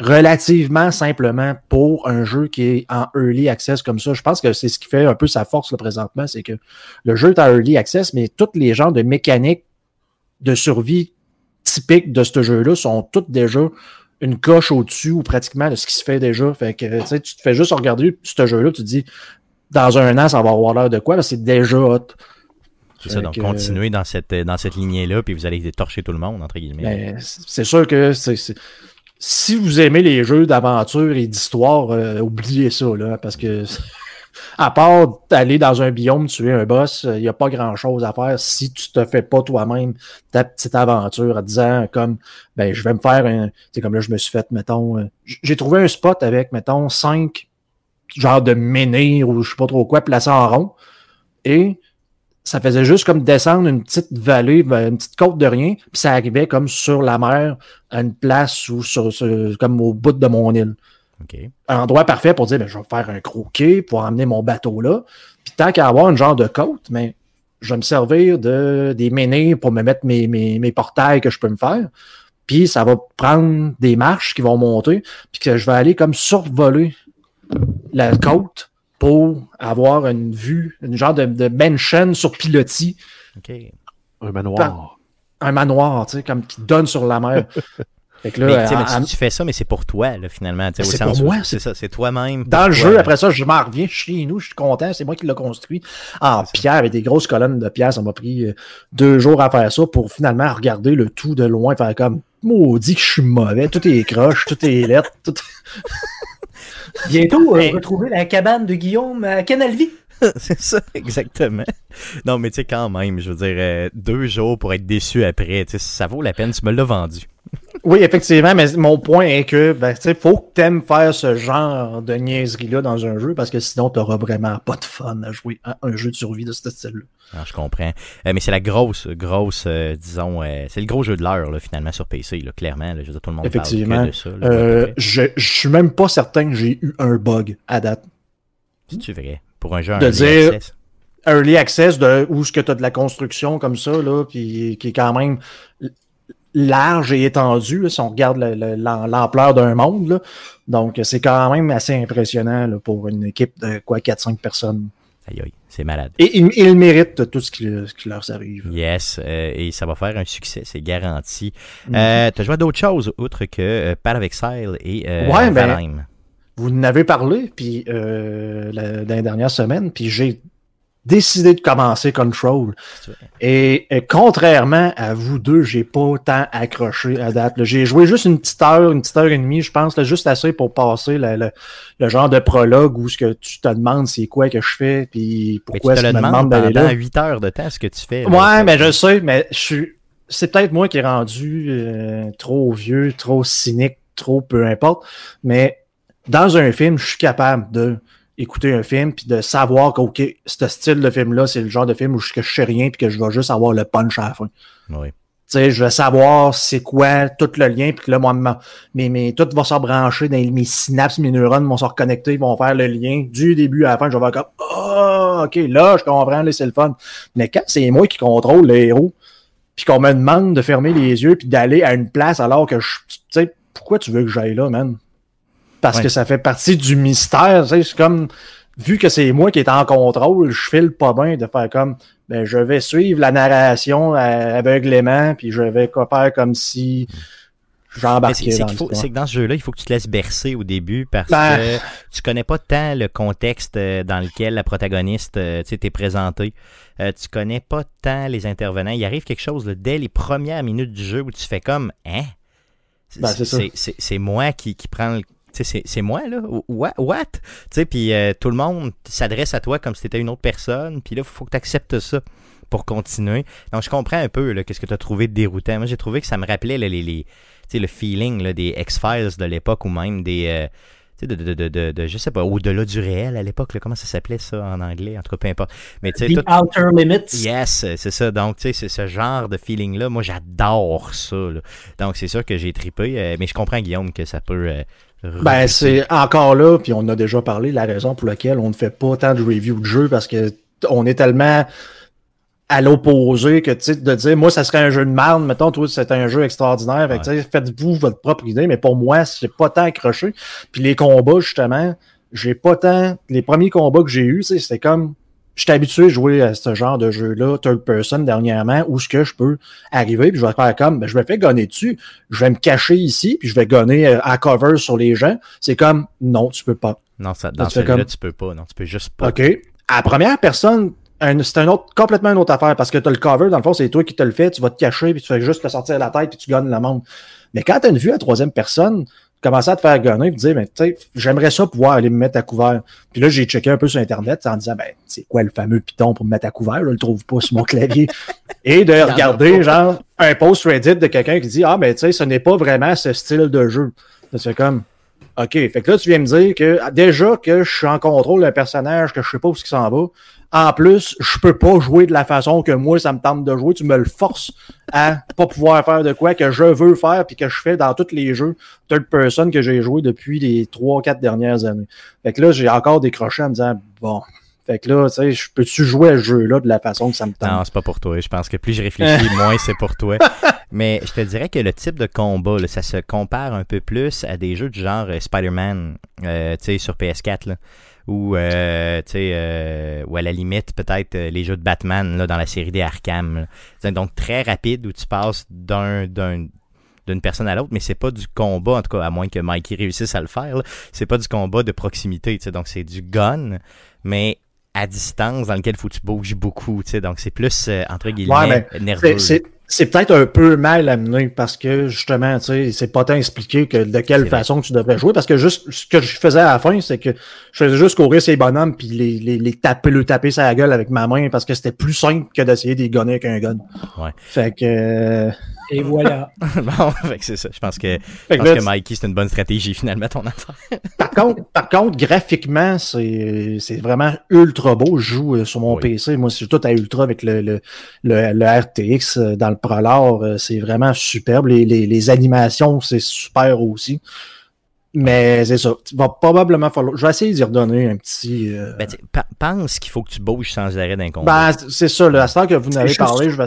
[SPEAKER 5] relativement simplement pour un jeu qui est en early access comme ça. Je pense que c'est ce qui fait un peu sa force là, présentement, c'est que le jeu est en early access, mais tous les genres de mécaniques de survie typiques de ce jeu-là sont toutes déjà une coche au-dessus ou pratiquement de ce qui se fait déjà. Fait que tu te fais juste regarder ce jeu-là, tu te dis dans un an, ça va avoir l'air de quoi? c'est déjà hot.
[SPEAKER 1] C'est ça, donc continuez dans cette, dans cette lignée-là, puis vous allez torcher tout le monde, entre guillemets.
[SPEAKER 5] Ben, c'est sûr que si vous aimez les jeux d'aventure et d'histoire, euh, oubliez ça, là, parce que à part aller dans un biome, tuer un boss, il n'y a pas grand-chose à faire si tu te fais pas toi-même ta petite aventure en disant comme ben je vais me faire un. C'est comme là, je me suis fait, mettons. Euh, j'ai trouvé un spot avec, mettons, cinq genres de menhirs ou je sais pas trop quoi, placés en rond. Et ça faisait juste comme descendre une petite vallée, ben, une petite côte de rien, puis ça arrivait comme sur la mer, à une place ou sur, comme au bout de mon île. Un endroit parfait pour dire ben, je vais faire un croquet pour emmener mon bateau là. Puis tant qu'à avoir une genre de côte, mais je vais me servir de, des menhirs pour me mettre mes, mes, mes portails que je peux me faire. Puis ça va prendre des marches qui vont monter, puis que je vais aller comme survoler la côte pour avoir une vue, une genre de, de mansion sur pilotis.
[SPEAKER 2] Un manoir.
[SPEAKER 5] un manoir, tu sais, comme qui donne sur la mer.
[SPEAKER 1] Fait que là, mais, tu fais ça, mais c'est pour toi, là, finalement.
[SPEAKER 5] C'est pour moi.
[SPEAKER 1] C'est ça, c'est toi-même.
[SPEAKER 5] Dans le jeu, après ça, je m'en reviens chez nous, je suis content, c'est moi qui l'ai construit en pierre, avec des grosses colonnes de pierre. Ça m'a pris euh, deux jours à faire ça pour finalement regarder le tout de loin, faire comme, maudit que je suis mauvais, tout est croche, tout est lettre, tout...
[SPEAKER 3] Bientôt, euh, retrouver la cabane de Guillaume à Canalvie.
[SPEAKER 1] c'est ça, exactement. Non, mais tu sais, quand même, je veux dire, euh, deux jours pour être déçu après, ça vaut la peine, tu me l'as vendu.
[SPEAKER 5] Oui, effectivement, mais mon point est que, ben, tu sais, faut que t'aimes faire ce genre de niaiserie-là dans un jeu, parce que sinon, t'auras vraiment pas de fun à jouer à un jeu de survie de ce style-là.
[SPEAKER 1] Ah, je comprends. Euh, mais c'est la grosse, grosse, disons, c'est le gros jeu de l'heure, finalement, sur PC, là, clairement. je veux dire, tout le monde
[SPEAKER 5] Effectivement.
[SPEAKER 1] parle de ça.
[SPEAKER 5] je, je suis même pas certain que j'ai eu un bug à date.
[SPEAKER 1] C'est-tu vrai? Pour un jeu
[SPEAKER 5] de early dire, access? Early access, de, où ce que tu as de la construction comme ça, là, puis qui est quand même large et étendu, si on regarde l'ampleur d'un monde. Là. Donc, c'est quand même assez impressionnant là, pour une équipe de quoi 4-5 personnes.
[SPEAKER 1] Aïe aïe, c'est malade.
[SPEAKER 5] Et ils, méritent tout ce qui, leur arrive.
[SPEAKER 1] Yes, euh, et ça va faire un succès, c'est garanti. Mm -hmm. tu as joué à d'autres choses, outre que euh, Path of Exile et euh, ouais, ben,
[SPEAKER 5] vous en avez parlé puis euh, la, dans les dernières semaines, puis j'ai décidé de commencer Control. Et, contrairement à vous deux, j'ai pas tant accroché à date. J'ai joué juste une petite heure, une petite heure et demie, je pense, là, juste assez pour passer le, genre de prologue où ce que tu te demandes c'est quoi que je fais, puis pourquoi
[SPEAKER 1] tu te me demandes d'aller là. 8 heures de temps ce que tu fais.
[SPEAKER 5] ouais, mais je sais, mais je suis. C'est peut-être moi qui est rendu euh, trop vieux, trop cynique, trop peu importe. Mais dans un film, je suis capable de écouter un film puis de savoir que OK, ce style de film-là, c'est le genre de film où je, je sais rien puis que je vais juste avoir le punch à la fin.
[SPEAKER 1] Oui.
[SPEAKER 5] Tu sais, je vais savoir c'est quoi tout le lien, puis que là, moi, mes, tout va se brancher dans mes synapses, mes neurones vont se reconnecter, ils vont faire le lien du début à la fin. Je vais voir comme oh, OK, là, je comprends, c'est le fun. Mais quand c'est moi qui contrôle le héros, puis qu'on me demande de fermer les yeux puis d'aller à une place alors que je. Tu sais, pourquoi tu veux que j'aille là, man? Parce que ça fait partie du mystère. Tu sais, c'est comme, vu que c'est moi qui est en contrôle, je file pas bien de faire comme, ben, je vais suivre la narration aveuglément, puis je vais faire comme si j'embarquais
[SPEAKER 1] dans C'est que dans ce jeu-là, il faut que tu te laisses bercer au début parce ben. que tu connais pas tant le contexte euh, dans lequel la protagoniste euh, t'es présentée. Euh, tu connais pas tant les intervenants. Il arrive quelque chose dès les premières minutes du jeu où tu fais comme, hein?
[SPEAKER 5] Ben,
[SPEAKER 1] c'est moi qui, qui prends le c'est moi, là. What? What? Puis euh, tout le monde s'adresse à toi comme si tu étais une autre personne. Puis là, il faut que tu acceptes ça pour continuer. Donc, je comprends un peu qu'est-ce que tu as trouvé de déroutant. Moi, j'ai trouvé que ça me rappelait les, les, le feeling là, des X-Files de l'époque ou même des. Euh, de, de, de, de, je sais pas, au-delà du réel à l'époque, comment ça s'appelait ça en anglais, en tout cas, peu importe.
[SPEAKER 3] Mais, The tout... Outer Limits.
[SPEAKER 1] Yes, c'est ça. Donc, tu sais, c'est ce genre de feeling-là. Moi, j'adore ça. Donc, c'est sûr que j'ai tripé, euh, mais je comprends, Guillaume, que ça peut
[SPEAKER 5] ben, c'est encore là, puis on a déjà parlé, la raison pour laquelle on ne fait pas tant de review de jeu parce que on est tellement à l'opposé que, tu sais, de dire, moi, ça serait un jeu de marne, mettons, toi, c'est un jeu extraordinaire, fait faites-vous votre propre idée, mais pour moi, c'est pas tant accroché. Puis les combats, justement, j'ai pas tant, les premiers combats que j'ai eus, c'était comme, je habitué à jouer à ce genre de jeu-là, third person dernièrement, où ce que je peux arriver, puis je vais faire comme, ben, je vais faire gonner dessus, je vais me cacher ici, puis je vais gonner euh, à cover sur les gens. C'est comme, non, tu peux pas.
[SPEAKER 1] Non, ça, dans
[SPEAKER 5] fais comme-
[SPEAKER 1] tu peux pas. Non, tu peux juste pas.
[SPEAKER 5] OK. À la première personne, c'est un autre, complètement une autre affaire parce que tu as le cover, dans le fond, c'est toi qui te le fais, tu vas te cacher, puis tu fais juste te sortir la tête, puis tu gagnes le monde. Mais quand tu as une vue à troisième personne, tu commences à te faire gonner, te dire, mais tu sais, j'aimerais ça pouvoir aller me mettre à couvert. Puis là, j'ai checké un peu sur Internet en disant, ben, c'est quoi le fameux piton pour me mettre à couvert? Je le trouve pas sur mon clavier. Et de regarder, genre, un post Reddit de quelqu'un qui dit, ah, ben, tu sais, ce n'est pas vraiment ce style de jeu. Là, c'est comme, OK. Fait que là, tu viens me dire que ah, déjà que je suis en contrôle d'un personnage, que je sais pas où il s'en va. En plus, je peux pas jouer de la façon que moi, ça me tente de jouer. Tu me le forces à pas pouvoir faire de quoi que je veux faire puis que je fais dans tous les jeux third person que j'ai joué depuis les trois, quatre dernières années. Fait que là, j'ai encore décroché en me disant, bon. Fait que là, tu sais, je peux-tu jouer à ce jeu-là de la façon que ça me tente?
[SPEAKER 1] Non, c'est pas pour toi. Je pense que plus je réfléchis, moins c'est pour toi. Mais je te dirais que le type de combat, là, ça se compare un peu plus à des jeux du genre euh, Spider-Man, euh, tu sais, sur PS4, là. Ou, euh, tu sais, euh, ou à la limite, peut-être euh, les jeux de Batman, là, dans la série des Arkham. Donc, très rapide, où tu passes d'un, d'un, d'une personne à l'autre, mais c'est pas du combat, en tout cas, à moins que Mikey réussisse à le faire, là. c'est pas du combat de proximité, tu sais. Donc, c'est du gun, mais à distance, dans lequel faut que tu bouges beaucoup, tu sais. Donc, c'est plus, euh, entre guillemets, nerveux.
[SPEAKER 5] C'est- C'est c'est peut-être un peu mal amené parce que justement, tu sais, c'est pas tant expliqué que de quelle façon tu devrais jouer. Parce que juste ce que je faisais à la fin, c'est que je faisais juste courir ces bonhommes puis les, les, les taper, le taper sur la gueule avec ma main parce que c'était plus simple que d'essayer de les gonner avec un gun.
[SPEAKER 1] Ouais.
[SPEAKER 5] Fait que.
[SPEAKER 3] Et voilà.
[SPEAKER 1] bon, fait que c'est ça. Je pense que, je pense
[SPEAKER 5] là,
[SPEAKER 1] que Mikey, c'est une bonne stratégie, finalement, ton affaire.
[SPEAKER 5] par contre, par contre, graphiquement, c'est c'est vraiment ultra beau. Je joue euh, sur mon
[SPEAKER 1] Oui.
[SPEAKER 5] PC. Moi, c'est tout à ultra avec le, le, le, le RTX euh, dans le Prolor. euh, C'est vraiment superbe. Les, les, les animations, c'est super aussi. Mais c'est ça. Il va probablement falloir. Je vais essayer d'y redonner un petit. euh,
[SPEAKER 1] Ben, tu pense qu'il faut que tu bouges sans arrêt d'un
[SPEAKER 5] ben, c'est ça. Là, à ce temps que vous n'avez parlé, je vais,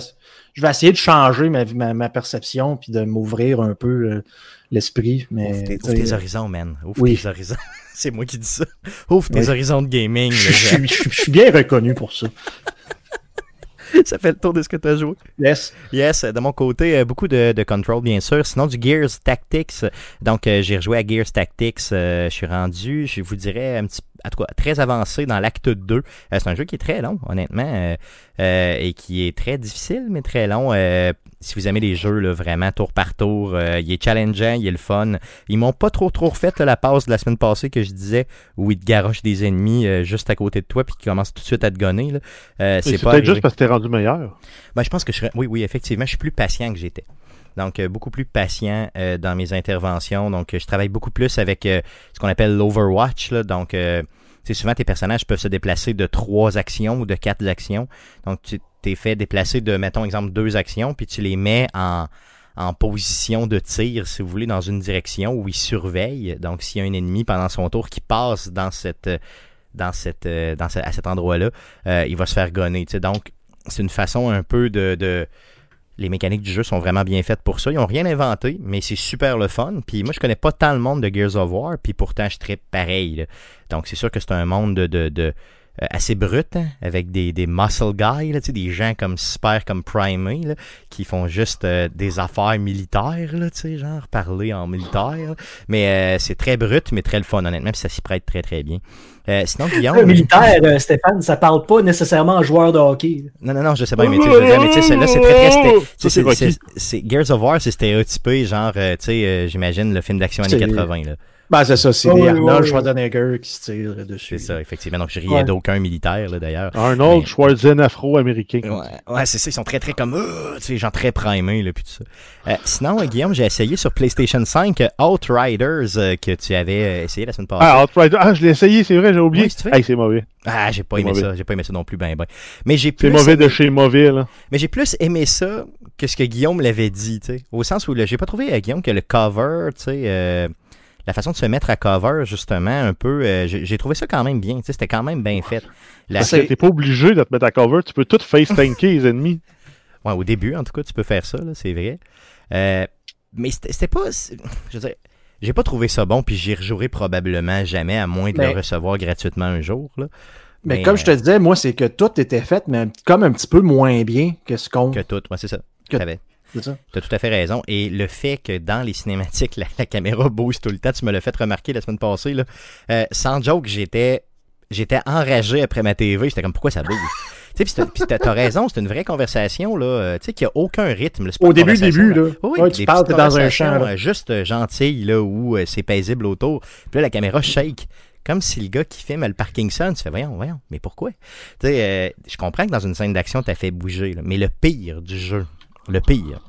[SPEAKER 5] je vais essayer de changer ma, ma, ma perception puis de m'ouvrir un peu euh, l'esprit. Mais
[SPEAKER 1] Ouvre tes,
[SPEAKER 5] tu
[SPEAKER 1] ouvre
[SPEAKER 5] sais,
[SPEAKER 1] tes horizons, man. Ouvre
[SPEAKER 5] Oui.
[SPEAKER 1] tes horizons. c'est moi qui dis ça. Ouvre tes horizons de gaming.
[SPEAKER 5] je,
[SPEAKER 1] là,
[SPEAKER 5] suis- je suis- je suis bien reconnu pour ça.
[SPEAKER 1] ça fait le tour de ce que tu as joué.
[SPEAKER 5] Yes.
[SPEAKER 1] Yes, de mon côté, euh, beaucoup de, de Control, bien sûr. Sinon, du Gears Tactics. Donc, euh, j'ai rejoué à Gears Tactics. euh, je suis rendu, je vous dirais, un petit tout cas, très avancé dans l'acte 2. Euh, c'est un jeu qui est très long, honnêtement, euh, euh, et qui est très difficile, mais très long. Si vous aimez les jeux, là, vraiment, tour par tour, euh, il est challengeant, il est le fun. Ils m'ont pas trop trop refait là, la passe de la semaine passée que je disais, où ils te garochent des ennemis euh, juste à côté de toi, puis qui commencent tout de suite à te gonner. là. Euh, c'est
[SPEAKER 2] C'est peut-être juste parce que t'es rendu meilleur.
[SPEAKER 1] Ben, je pense que je serais. Oui, oui, effectivement, je suis plus patient que j'étais. Donc, euh, beaucoup plus patient euh, dans mes interventions. Donc, je travaille beaucoup plus avec euh, ce qu'on appelle l'Overwatch. là. Donc, euh, tu sais, souvent, tes personnages peuvent se déplacer de trois actions ou de quatre actions. Donc, tu t'es fait déplacer de, mettons, exemple, deux actions, puis tu les mets en, en position de tir, si vous voulez, dans une direction où il surveille. Donc, s'il y a un ennemi pendant son tour qui passe dans cette dans cette dans à cet endroit-là, euh, il va se faire gonner. Donc, c'est une façon un peu de, de- Les mécaniques du jeu sont vraiment bien faites pour ça. Ils n'ont rien inventé, mais c'est super le fun. Puis moi, je connais pas tant le monde de Gears of War, puis pourtant, je tripe pareil. Donc, c'est sûr que c'est un monde de, de- assez brut, hein, avec des, des muscle guys, là, tu sais, des gens comme super comme Primé, là, qui font juste euh, des affaires militaires, là, tu sais, genre parler en militaire. Mais euh, c'est très brut, mais très le fun, honnêtement, puis ça s'y prête très très bien. Euh, sinon, Guillaume.
[SPEAKER 3] Le militaire, euh, Stéphane, ça parle pas nécessairement en joueur de hockey.
[SPEAKER 1] Non, non, non, je sais pas, mais tu sais, je veux dire, mais tu sais, celle-là, c'est très, très.
[SPEAKER 2] c'est
[SPEAKER 1] c'est-
[SPEAKER 2] Rocky.
[SPEAKER 1] c'est- C'est Gears of War, c'est stéréotypé, genre, euh, tu sais, euh, j'imagine le film d'action années
[SPEAKER 5] C'est-
[SPEAKER 1] 80, là.
[SPEAKER 5] Ben, c'est ça, c'est
[SPEAKER 3] Oh,
[SPEAKER 5] des
[SPEAKER 3] oui,
[SPEAKER 5] Arnold
[SPEAKER 3] oui.
[SPEAKER 5] Schwarzenegger qui se tirent dessus.
[SPEAKER 1] C'est ça, effectivement. Donc, je riais
[SPEAKER 3] Ouais.
[SPEAKER 1] d'aucun militaire, là, d'ailleurs.
[SPEAKER 2] Arnold
[SPEAKER 1] Mais-
[SPEAKER 2] Schwarzenegger afro-américain.
[SPEAKER 1] Ouais, ouais c'est ça, ils sont très, très comme, euh, tu sais, genre très primés, là, puis tout ça. Euh, sinon, euh, Guillaume, j'ai essayé sur PlayStation 5 euh, Outriders, euh, que tu avais essayé la semaine passée.
[SPEAKER 2] Ah, Outrider. Ah, je l'ai essayé, c'est vrai, j'ai oublié.
[SPEAKER 1] Oui, c'est.
[SPEAKER 2] Hey, c'est mauvais.
[SPEAKER 1] Ah, j'ai pas
[SPEAKER 2] c'est
[SPEAKER 1] aimé
[SPEAKER 2] mauvais.
[SPEAKER 1] ça, j'ai pas aimé ça non plus, ben, ben. Mais j'ai
[SPEAKER 2] C'est
[SPEAKER 1] plus.
[SPEAKER 2] mauvais de chez mauvais, là.
[SPEAKER 1] Mais j'ai plus aimé ça que ce que Guillaume l'avait dit, tu sais. Au sens où là, j'ai pas trouvé, Guillaume, que le cover, tu sais, euh, la façon de se mettre à cover, justement, un peu, euh, j'ai trouvé ça quand même bien, tu sais, c'était quand même bien fait. La-
[SPEAKER 2] Parce que t'es pas obligé de te mettre à cover, tu peux tout face tanker les ennemis.
[SPEAKER 1] Ouais, au début, en tout cas, tu peux faire ça, c'est vrai. Euh, mais c'était pas. Je veux dire, j'ai pas trouvé ça bon, puis j'y rejouerai probablement jamais, à moins de
[SPEAKER 5] Mais-
[SPEAKER 1] le recevoir gratuitement un jour, là.
[SPEAKER 5] Mais,
[SPEAKER 1] Mais,
[SPEAKER 5] comme je te disais, moi, c'est que tout était fait, mais comme un petit peu moins bien que ce qu'on.
[SPEAKER 1] Que tout, ouais, c'est ça.
[SPEAKER 5] Que- C'est ça.
[SPEAKER 1] Tu as tout à fait raison. Et le fait que dans les cinématiques, la, la caméra bouge tout le temps, tu me l'as fait remarquer la semaine passée. Là. Euh, sans joke, j'étais j'étais enragé après ma TV. J'étais comme, pourquoi ça bouge? Tu sais, puis t'as- t'as raison, c'est une vraie conversation, là. euh, Tu sais, qui a aucun rythme. là.
[SPEAKER 5] Au début, début, là.
[SPEAKER 1] Oui, oui,
[SPEAKER 5] Ouais, tu parles, t'es dans un champ, là.
[SPEAKER 1] euh, juste gentille, là, où euh, c'est paisible autour. Puis là, la caméra shake. Comme si le gars qui filme le parking sonne, tu fais, voyons, voyons, mais pourquoi? Tu sais, euh, je comprends que dans une scène d'action, t'as fait bouger, là, mais le pire du jeu, le pire,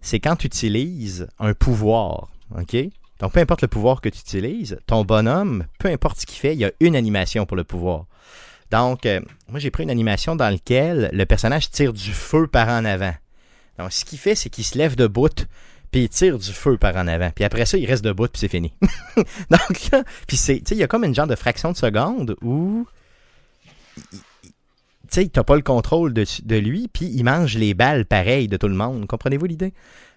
[SPEAKER 1] c'est quand tu utilises un pouvoir, OK? Donc, peu importe le pouvoir que tu utilises, ton bonhomme, peu importe ce qu'il fait, il y a une animation pour le pouvoir. Donc, euh, moi, j'ai pris une animation dans laquelle le personnage tire du feu par en avant. Donc, ce qu'il fait, c'est qu'il se lève debout, puis il tire du feu par en avant. Puis après ça, il reste debout, puis c'est fini. Donc là, puis c'est, il y a comme une genre de fraction de seconde où, tu t'as pas le contrôle de, lui, puis il mange les balles pareilles de tout le monde. Comprenez-vous l'idée?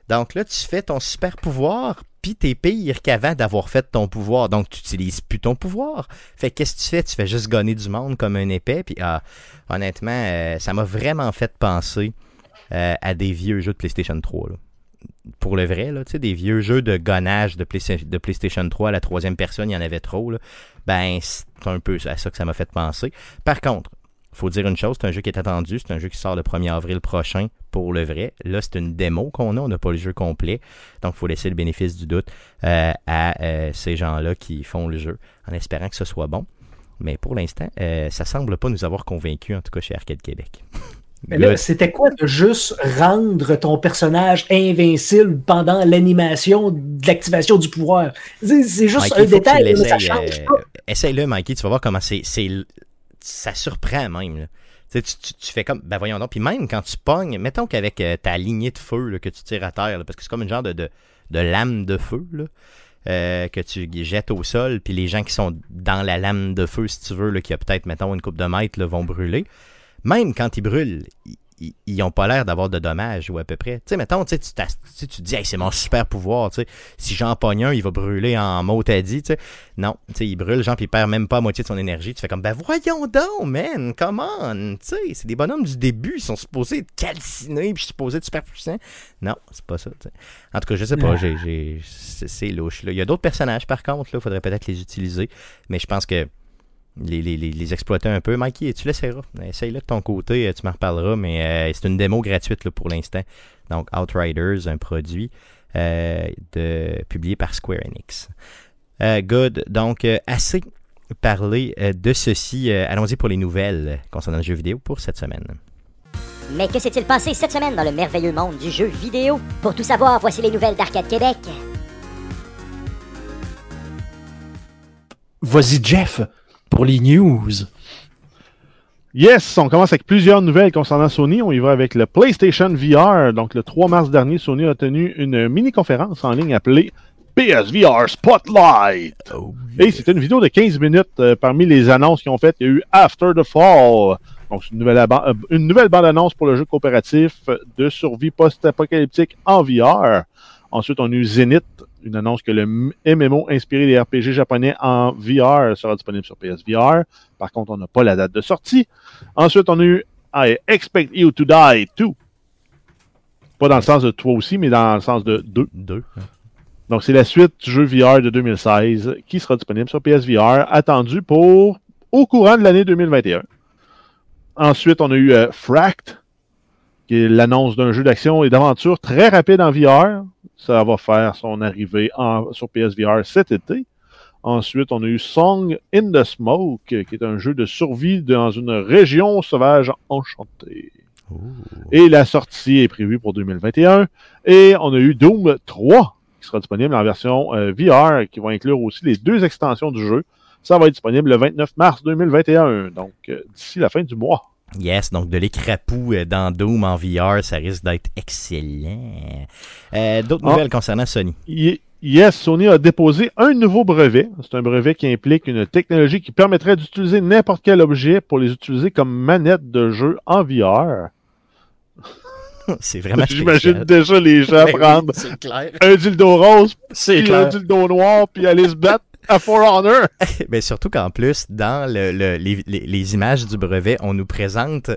[SPEAKER 1] Donc là, tu fais ton super pouvoir, puis t'es pire qu'avant d'avoir fait ton pouvoir. Donc, tu utilises plus ton pouvoir. Fait que qu'est-ce que tu fais? Tu fais juste gonner du monde comme un épais. Puis, ah, honnêtement, euh, ça m'a vraiment fait penser euh, à des vieux jeux de PlayStation 3. là. Pour le vrai, là, des vieux jeux de gonnage de, Playsta- de PlayStation 3 à la troisième personne, il y en avait trop. Ben, c'est un peu à ça que ça m'a fait penser. Par contre, faut dire une chose, c'est un jeu qui est attendu, c'est un jeu qui sort le 1er avril prochain pour le vrai. Là, c'est une démo qu'on a, on n'a pas le jeu complet. Donc, il faut laisser le bénéfice du doute euh, à euh, ces gens-là qui font le jeu, en espérant que ce soit bon. Mais pour l'instant, euh, ça semble pas nous avoir convaincus, en tout cas chez Arcade Québec.
[SPEAKER 3] Mais là, c'était quoi de juste rendre ton personnage invincible pendant l'animation de l'activation du pouvoir? C'est c'est juste
[SPEAKER 1] Mikey,
[SPEAKER 3] un détail, mais ça change pas.
[SPEAKER 1] Essaye-le, Mikey, tu vas voir comment c'est. c'est- Ça surprend même. Tu, fais comme. Ben voyons donc. Puis même quand tu pognes, mettons qu'avec euh, ta lignée de feu que tu tires à terre, parce que c'est comme une genre de, de, lame de feu euh, que tu jettes au sol, puis les gens qui sont dans la lame de feu, si tu veux, qui a peut-être, mettons, une coupe de mètres, là, vont brûler. Même quand ils brûlent, ils- n'ont pas l'air d'avoir de dommages, ou à peu près. Tu sais, mettons, tu sais, tu dis, Hey, c'est mon super pouvoir, tu sais. Si j'en pogne un, il va brûler en mot t'as dit, tu sais. Non, tu sais, il brûle, genre, puis il perd même pas la moitié de son énergie. Tu fais comme, ben voyons donc, man, come on, tu sais, c'est des bonhommes du début, ils sont supposés être calcinés, puis supposés être super puissants. Non, c'est pas ça. En tout cas, je sais pas, j'ai, c'est, louche, là. Il y a d'autres personnages, par contre, là, faudrait peut-être les utiliser, mais je pense que les, les, les, les exploiter un peu. Mikey, tu l'essaieras. Essaye-le de ton côté, euh, tu m'en reparleras, mais euh, c'est une démo gratuite là, pour l'instant. Donc, Outriders, un produit euh, de, publié par Square Enix. Euh, good. Donc, euh, assez parlé euh, de ceci. Euh, allons-y pour les nouvelles concernant le jeu vidéo pour cette semaine.
[SPEAKER 6] Mais que s'est-il passé cette semaine dans le merveilleux monde du jeu vidéo? Pour tout savoir, voici les nouvelles d'Arcade Québec.
[SPEAKER 5] Vas-y, Jeff, pour les news.
[SPEAKER 2] Yes, on commence avec plusieurs nouvelles concernant Sony. On y va avec le PlayStation VR. Donc, le 3 mars dernier, Sony a tenu une mini-conférence en ligne appelée PSVR Spotlight. Et c'était une vidéo de 15 minutes. Euh, parmi les annonces qu'ils ont faites, il y a eu After the Fall. Donc, c'est une nouvelle, euh, une nouvelle bande-annonce pour le jeu coopératif de survie post-apocalyptique en VR. Ensuite, on a eu Zenith, une annonce que le MMO inspiré des RPG japonais en VR sera disponible sur PSVR. Par contre, on n'a pas la date de sortie. Ensuite, on a eu I Expect You to Die 2. Pas dans le sens de toi aussi, mais dans le sens de 2.
[SPEAKER 1] Deux.
[SPEAKER 2] Donc, c'est la suite du jeu VR de 2016 qui sera disponible sur PSVR, attendu pour au courant de l'année 2021. Ensuite, on a eu euh, Fract, qui est l'annonce d'un jeu d'action et d'aventure très rapide en VR. Ça va faire son arrivée en- sur PSVR cet été. Ensuite, on a eu Song in the Smoke, qui est un jeu de survie dans une région sauvage enchantée. Et la sortie est prévue pour 2021. Et on a eu Doom 3, qui sera disponible en version euh, VR, qui va inclure aussi les deux extensions du jeu. Ça va être disponible le 29 mars 2021, donc euh, d'ici la fin du mois.
[SPEAKER 1] Yes, donc de l'écrapou euh, dans Doom en VR, ça risque d'être excellent. Euh, D'autres
[SPEAKER 2] Ah.
[SPEAKER 1] nouvelles concernant Sony?
[SPEAKER 2] Yes, Sony a déposé un nouveau brevet. C'est un brevet qui implique une technologie qui permettrait d'utiliser n'importe quel objet pour les utiliser comme manette de jeu en VR.
[SPEAKER 1] C'est vraiment
[SPEAKER 2] J'imagine déjà les gens
[SPEAKER 1] Ben oui,
[SPEAKER 2] prendre un dildo rose, puis un dildo noir, puis aller se battre à For Honor.
[SPEAKER 1] Ben, surtout qu'en plus, dans le- le- les, images du brevet, on nous présente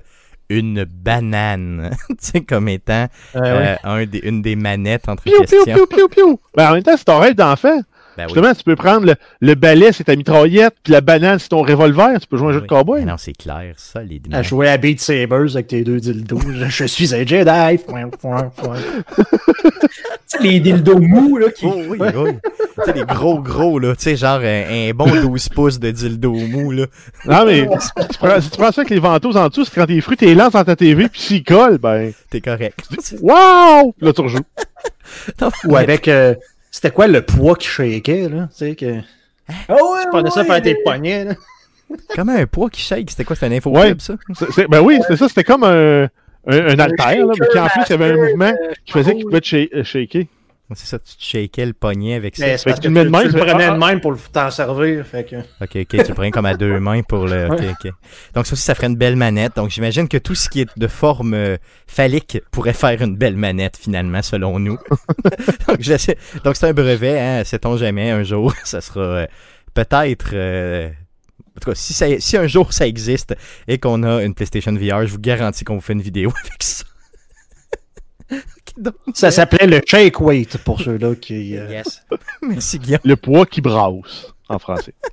[SPEAKER 1] une banane, tu sais, comme étant
[SPEAKER 5] Euh,
[SPEAKER 1] euh,
[SPEAKER 5] ouais.
[SPEAKER 1] un des, une des manettes entre
[SPEAKER 2] Piou, piou,
[SPEAKER 1] questions.
[SPEAKER 2] piou, piou, piou. Ben, en même temps, c'est ton rêve d'enfant.
[SPEAKER 1] Ben oui.
[SPEAKER 2] Justement, tu peux prendre le, le balai, c'est ta mitraillette, puis la banane, c'est ton revolver. Tu peux jouer un jeu de cowboy.
[SPEAKER 1] Mais non, c'est clair, solidement.
[SPEAKER 5] À jouer à Beat Sabers avec tes deux dildos. Je, je suis un Jedi. Point, point, point.
[SPEAKER 3] Tu sais, les dildos mous, là, qui.
[SPEAKER 1] Oh, oui, oui. tu sais, les gros, gros, là. Tu sais, genre un, un bon 12 pouces de dildo mou, là.
[SPEAKER 2] Non, mais si tu, prends, si tu prends ça avec les ventouses en dessous, c'est quand tes fruits, t'es lances dans ta TV, puis s'ils collent, ben.
[SPEAKER 1] T'es correct.
[SPEAKER 2] Waouh! Puis Là, tu rejoues.
[SPEAKER 5] Ou avec. euh, C'était quoi le poids qui shakeait, là? Tu sais, que.
[SPEAKER 3] Ah ouais,
[SPEAKER 5] Tu prenais ça
[SPEAKER 3] ouais,
[SPEAKER 5] faire tes poignets, là.
[SPEAKER 1] Comment un poids qui shake? C'était quoi? C'était un info
[SPEAKER 2] Ouais.
[SPEAKER 1] club, ça?
[SPEAKER 2] Ben oui, c'était ça. C'était comme un, un, un haltère, là, mais qui en plus, il y avait un mouvement
[SPEAKER 3] euh,
[SPEAKER 2] qui faisait qu'il pouvait te sha- euh, shaker.
[SPEAKER 1] C'est ça, tu te shakais le poignet avec ça.
[SPEAKER 5] Mais c'est
[SPEAKER 2] Fait
[SPEAKER 5] parce
[SPEAKER 2] que
[SPEAKER 5] que
[SPEAKER 2] tu
[SPEAKER 5] tu,
[SPEAKER 2] le
[SPEAKER 5] tu prenais
[SPEAKER 2] ah,
[SPEAKER 5] de même pour t'en servir. Fait que...
[SPEAKER 1] Ok, ok, tu le prends comme à deux mains pour le. Ok, ok. Donc, ça aussi, ça ferait une belle manette. Donc, j'imagine que tout ce qui est de forme euh, phallique pourrait faire une belle manette, finalement, selon nous. Donc, c'est un brevet, hein. Sait-on jamais, un jour, ça sera euh, peut-être. euh, En tout cas, si, ça- si un jour ça existe et qu'on a une PlayStation VR, je vous garantis qu'on vous fait une vidéo avec ça. Donc,
[SPEAKER 5] Ça s'appelait le shake weight pour ceux-là qui. euh,
[SPEAKER 1] Yes. Merci, Guillaume.
[SPEAKER 2] Le poids qui brasse, en français.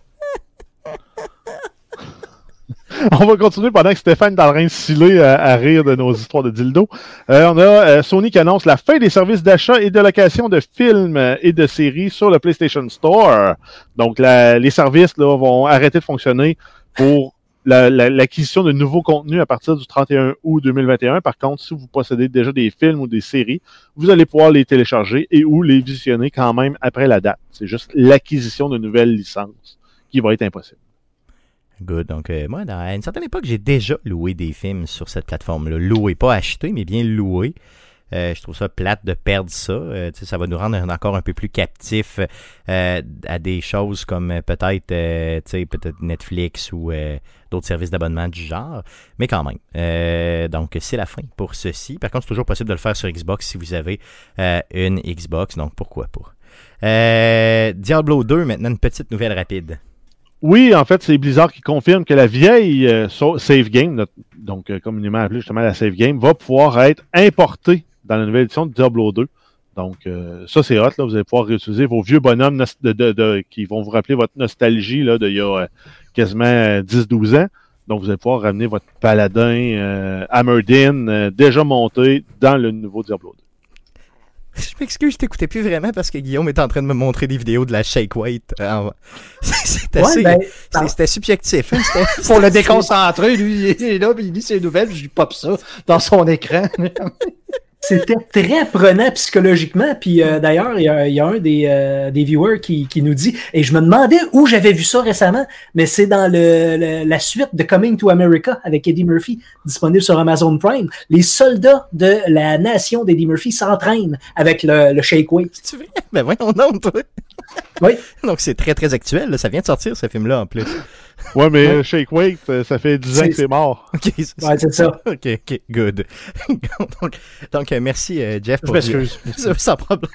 [SPEAKER 2] On va continuer pendant que Stéphane le train de sciller à, à rire de nos histoires de dildo. Euh, on a euh, Sony qui annonce la fin des services d'achat et de location de films euh, et de séries sur le PlayStation Store. Donc, la- les services là, vont arrêter de fonctionner pour la- la- l'acquisition de nouveaux contenus à partir du 31 août 2021. Par contre, si vous possédez déjà des films ou des séries, vous allez pouvoir les télécharger et ou les visionner quand même après la date. C'est juste l'acquisition de nouvelles licences qui va être impossible.
[SPEAKER 1] Good. Donc, euh, moi, à une certaine époque, j'ai déjà loué des films sur cette plateforme-là. Loué, pas acheté, mais bien loué. Euh, je trouve ça plate de perdre ça. Euh, ça va nous rendre encore un peu plus captifs euh, à des choses comme peut-être peut-être Netflix ou d'autres services d'abonnement du genre. Mais quand même. Donc, c'est la fin pour ceci. Par contre, c'est toujours possible de le faire sur Xbox si vous avez une Xbox. Donc, pourquoi pas? Diablo 2, maintenant, une petite nouvelle rapide.
[SPEAKER 2] Oui, en fait, c'est Blizzard qui confirme que la vieille save game, donc communément appelée justement la save game, va pouvoir être importée dans la nouvelle édition de Diablo 2. Donc, euh, ça, c'est hot. Là. Vous allez pouvoir réutiliser vos vieux bonhommes de, de- de- qui vont vous rappeler votre nostalgie là, d'il y a euh, quasiment euh, 10-12 ans. Donc, vous allez pouvoir ramener votre paladin euh, Hammerdin euh, déjà monté dans le nouveau Diablo 2.
[SPEAKER 1] Je m'excuse, je t'écoutais plus vraiment parce que Guillaume est en train de me montrer des vidéos de la Shake Weight. Euh.
[SPEAKER 3] Ouais, ben,
[SPEAKER 1] c'est- C'était subjectif. hein,
[SPEAKER 5] Pour le déconcentrer, lui, il est là, puis il lit ses nouvelles, puis je lui pop ça dans son écran.
[SPEAKER 3] C'était très prenant psychologiquement. Puis euh, d'ailleurs, il y, a- il y a un des, euh, des viewers qui, qui nous dit, et je me demandais où j'avais vu ça récemment, mais c'est dans le, le- la suite de Coming to America avec Eddie Murphy, disponible sur Amazon Prime. Les soldats de la nation d'Eddie Murphy s'entraînent avec le, le shake weight.
[SPEAKER 1] C'est vrai? Ben voyons donc, toi.
[SPEAKER 3] Oui.
[SPEAKER 1] Donc c'est très très actuel. là. Ça vient de sortir ce film-là en plus.
[SPEAKER 2] Ouais, mais euh, Shake Weight, euh, ça fait 10 ans
[SPEAKER 3] C'est-
[SPEAKER 2] que c'est mort.
[SPEAKER 1] Ok, c'est
[SPEAKER 3] Ouais, c'est ça.
[SPEAKER 1] Ok, ok, good. donc, donc, euh, merci Jeff
[SPEAKER 5] Je
[SPEAKER 1] pour
[SPEAKER 5] m'excuse.
[SPEAKER 1] Ça, Sans problème.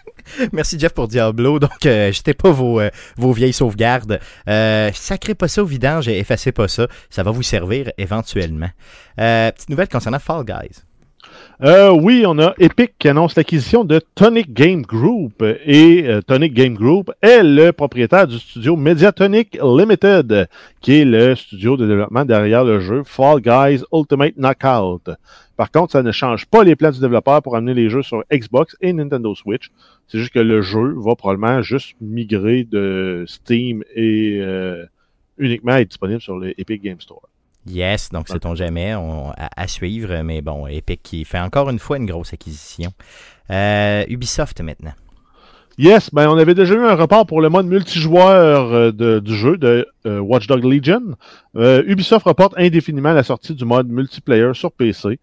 [SPEAKER 1] Merci Jeff pour Diablo. Donc, euh, jetez pas vos, euh, vos vieilles sauvegardes. Euh, sacrez pas ça au vidange et effacez pas ça. Ça va vous servir éventuellement. Euh, petite nouvelle concernant Fall Guys.
[SPEAKER 2] Euh, oui, on a Epic qui annonce l'acquisition de Tonic Game Group. Et euh, Tonic Game Group est le propriétaire du studio Mediatonic Limited, qui est le studio de développement derrière le jeu Fall Guys Ultimate Knockout. Par contre, ça ne change pas les plans du développeur pour amener les jeux sur Xbox et Nintendo Switch. C'est juste que le jeu va probablement juste migrer de Steam et euh, uniquement être disponible sur le Epic Game Store.
[SPEAKER 1] Yes, donc sait-on jamais, on- à, à suivre, mais bon, Epic qui fait encore une fois une grosse acquisition. Euh, Ubisoft maintenant.
[SPEAKER 2] Yes, ben on avait déjà eu un report pour le mode multijoueur euh, de- du jeu de euh, Watch Dogs Legion. Euh, Ubisoft reporte indéfiniment la sortie du mode multiplayer sur PC.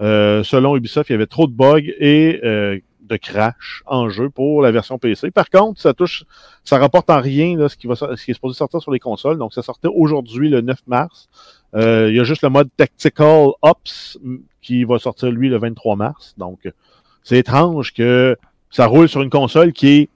[SPEAKER 2] Selon Ubisoft, il y avait trop de bugs et de crash en jeu pour la version PC. Par contre, ça touche, ça rapporte en rien là, ce, qui va, ce qui est supposé sortir sur les consoles. Donc, ça sortait aujourd'hui le 9 mars. Euh, il y a juste le mode Tactical Ops qui va sortir lui le 23 mars. Donc, c'est étrange que ça roule sur une console qui est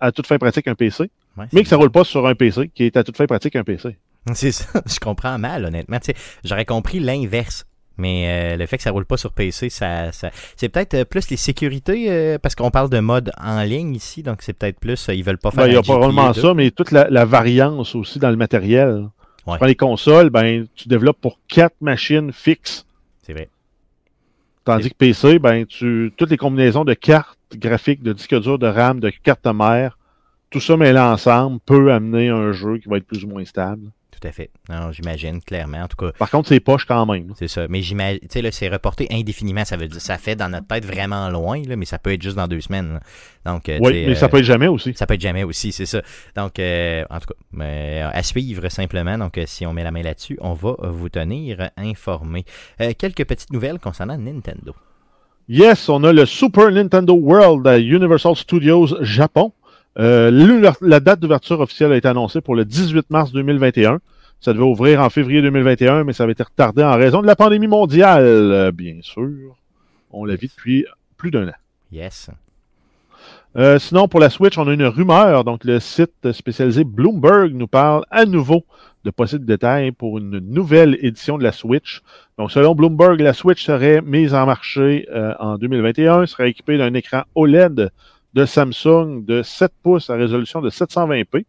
[SPEAKER 2] à toute fin pratique un PC,
[SPEAKER 1] Ouais,
[SPEAKER 2] mais que ça roule pas sur un PC qui est à toute fin pratique un PC.
[SPEAKER 1] C'est ça, je comprends mal, honnêtement. J'aurais compris l'inverse. Mais euh, le fait que ça roule pas sur PC, ça, ça... c'est peut-être euh, plus les sécurités, euh, parce qu'on parle de mode en ligne ici, donc c'est peut-être plus, ils veulent pas faire.
[SPEAKER 2] Ben, il y a probablement
[SPEAKER 1] GPU
[SPEAKER 2] ça, mais toute la, la variance aussi dans le matériel.
[SPEAKER 1] Ouais.
[SPEAKER 2] Prends les consoles, ben, tu développes pour quatre machines fixes.
[SPEAKER 1] C'est vrai.
[SPEAKER 2] Tandis que PC, ben, tu, toutes les combinaisons de cartes graphiques, de disques durs, de RAM, de cartes mère, tout ça mêlé ensemble peut amener un jeu qui va être plus ou moins stable.
[SPEAKER 1] Tout à fait. Non, j'imagine, clairement. En tout cas,
[SPEAKER 2] Par contre, c'est poche quand même.
[SPEAKER 1] c'est ça. Mais j'imagine, tu sais, c'est reporté indéfiniment. Ça veut dire, ça fait dans notre tête vraiment loin, là, mais ça peut être juste dans deux semaines. là. Donc, euh,
[SPEAKER 2] Oui, mais ça
[SPEAKER 1] euh,
[SPEAKER 2] peut être jamais aussi.
[SPEAKER 1] Ça peut être jamais aussi, c'est ça. Donc, euh, en tout cas, mais, euh, à suivre simplement. Donc, euh, si on met la main là-dessus, on va euh, vous tenir informé. Euh, quelques petites nouvelles concernant Nintendo.
[SPEAKER 2] Yes, on a le Super Nintendo World à Universal Studios Japon. Euh, la date d'ouverture officielle a été annoncée pour le 18 mars 2021. Ça devait ouvrir en février 2021, mais ça avait été retardé en raison de la pandémie mondiale, euh, bien sûr. On la vit depuis plus d'un an.
[SPEAKER 1] Yes.
[SPEAKER 2] Euh, sinon, pour la Switch, on a une rumeur. Donc, le site spécialisé Bloomberg nous parle à nouveau de possibles détails pour une nouvelle édition de la Switch. Donc, selon Bloomberg, la Switch serait mise en marché euh, en 2021, serait équipée d'un écran OLED de Samsung de 7 pouces à résolution de 720p,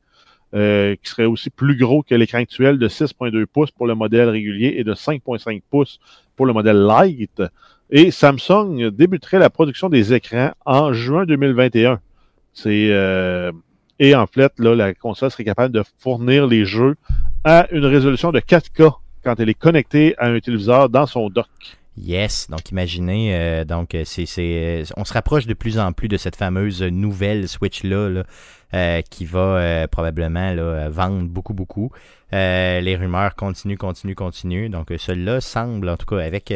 [SPEAKER 2] euh, qui serait aussi plus gros que l'écran actuel de 6.2 pouces pour le modèle régulier et de 5.5 pouces pour le modèle Lite. Et Samsung débuterait la production des écrans en juin 2021. C'est euh, et en fait, là, la console serait capable de fournir les jeux à une résolution de 4K quand elle est connectée à un téléviseur dans son dock.
[SPEAKER 1] Yes, donc imaginez, euh, donc euh, c'est, c'est, euh, on se rapproche de plus en plus de cette fameuse nouvelle Switch là, là, euh, qui va euh, probablement là, vendre beaucoup beaucoup. Les rumeurs continuent, continuent, continuent. Donc celui-là semble, en tout cas avec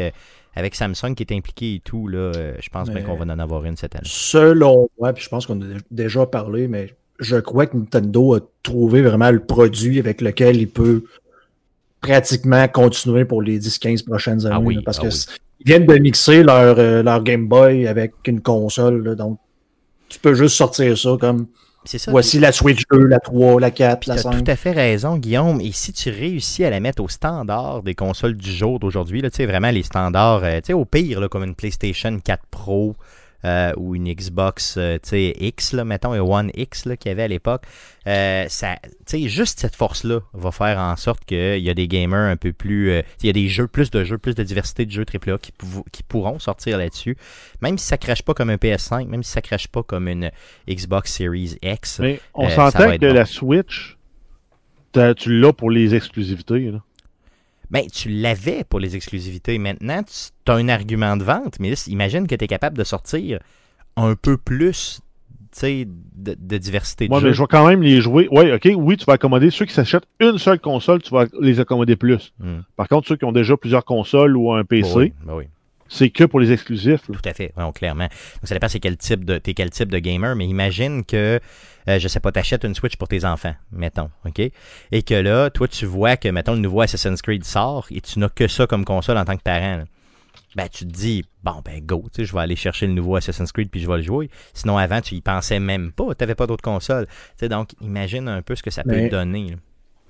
[SPEAKER 1] avec Samsung qui est impliqué et tout là, je pense bien qu'on va en avoir une cette année.
[SPEAKER 5] Selon moi, puis je pense qu'on a déjà parlé, mais je crois que Nintendo a trouvé vraiment le produit avec lequel il peut pratiquement continuer pour les 10-15 prochaines années.
[SPEAKER 1] Ah oui,
[SPEAKER 5] là, parce
[SPEAKER 1] ah
[SPEAKER 5] que
[SPEAKER 1] oui.
[SPEAKER 5] ils viennent de mixer leur, euh, leur Game Boy avec une console. là, donc, tu peux juste sortir ça comme
[SPEAKER 1] ça.
[SPEAKER 5] voici la Switch 2, la 3, la 4,
[SPEAKER 1] Puis
[SPEAKER 5] la
[SPEAKER 1] t'as
[SPEAKER 5] 5.
[SPEAKER 1] tout à fait raison, Guillaume. Et si tu réussis à la mettre au standard des consoles du jour d'aujourd'hui, là, tu sais, vraiment les standards, euh, tu sais, au pire, là, comme une PlayStation 4 Pro euh, ou une Xbox, euh, X, là, mettons, et One X, là, qu'il y avait à l'époque, euh, ça, juste cette force-là va faire en sorte qu'il y a des gamers un peu plus, euh, il y a des jeux, plus de jeux, plus de diversité de jeux AAA qui, qui pourront sortir là-dessus, même si ça crache pas comme un PS5, même si ça crache pas comme une Xbox Series X.
[SPEAKER 2] Mais on
[SPEAKER 1] Euh,
[SPEAKER 2] s'entend que
[SPEAKER 1] bon.
[SPEAKER 2] la Switch, tu l'as pour les exclusivités. là.
[SPEAKER 1] Ben, tu l'avais pour les exclusivités. Maintenant, tu as un argument de vente, mais là, imagine que tu es capable de sortir un peu plus de, de diversité de
[SPEAKER 2] mais je vais quand même les jouer. Oui, OK, oui, tu vas accommoder ceux qui s'achètent une seule console, tu vas les accommoder plus.
[SPEAKER 1] Hmm.
[SPEAKER 2] Par contre, ceux qui ont déjà plusieurs consoles ou un PC,
[SPEAKER 1] Ben oui, ben oui,
[SPEAKER 2] c'est que pour les exclusifs. là.
[SPEAKER 1] tout à fait, ouais, clairement. Donc, ça dépend c'est quel type de t'es quel type de gamer, mais imagine que euh, je sais pas, t'achètes une Switch pour tes enfants, mettons, OK? Et que là, toi, tu vois que, mettons, le nouveau Assassin's Creed sort et tu n'as que ça comme console en tant que parent. là. Ben, tu te dis, bon, ben, go, tu sais, je vais aller chercher le nouveau Assassin's Creed puis je vais le jouer. Sinon, avant, tu y pensais même pas, t'avais pas d'autres consoles. Tu sais, donc, imagine un peu ce que ça peut
[SPEAKER 5] Mais-
[SPEAKER 1] te donner. là.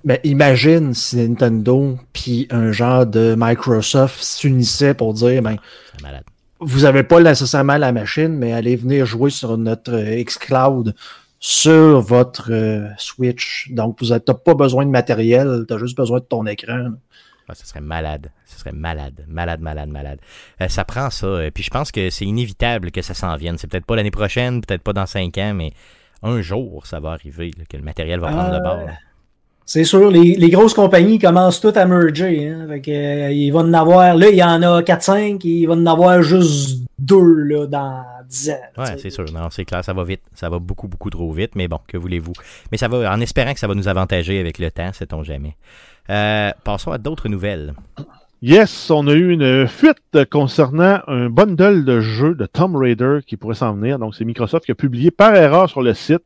[SPEAKER 5] Mais imagine si Nintendo puis un genre de Microsoft s'unissaient pour dire ben,
[SPEAKER 1] malade.
[SPEAKER 5] vous n'avez pas nécessairement la machine, mais allez venir jouer sur notre euh, xCloud sur votre euh, Switch. Donc, vous n'avez pas besoin de matériel, tu as juste besoin de ton écran.
[SPEAKER 1] Ah, ce serait malade. Ce serait malade. Malade, malade, malade. Euh, ça prend ça. euh, Puis je pense que c'est inévitable que ça s'en vienne. C'est peut-être pas l'année prochaine, peut-être pas dans cinq ans, mais un jour, ça va arriver, là, que le matériel va prendre le bord.
[SPEAKER 3] C'est sûr, les, les grosses compagnies commencent toutes à merger. Hein. Fait que, euh, il va en avoir, là, il y en a 4-5, il va en avoir juste deux là, dans 10 ans. Sais.
[SPEAKER 1] c'est sûr. Non, c'est clair, ça va vite. Ça va beaucoup, beaucoup trop vite, mais bon, que voulez-vous? Mais ça va, en espérant que ça va nous avantager avec le temps, sait-on jamais. Euh, passons à d'autres nouvelles.
[SPEAKER 2] Yes, on a eu une fuite concernant un bundle de jeux de Tomb Raider qui pourrait s'en venir. Donc, c'est Microsoft qui a publié par erreur sur le site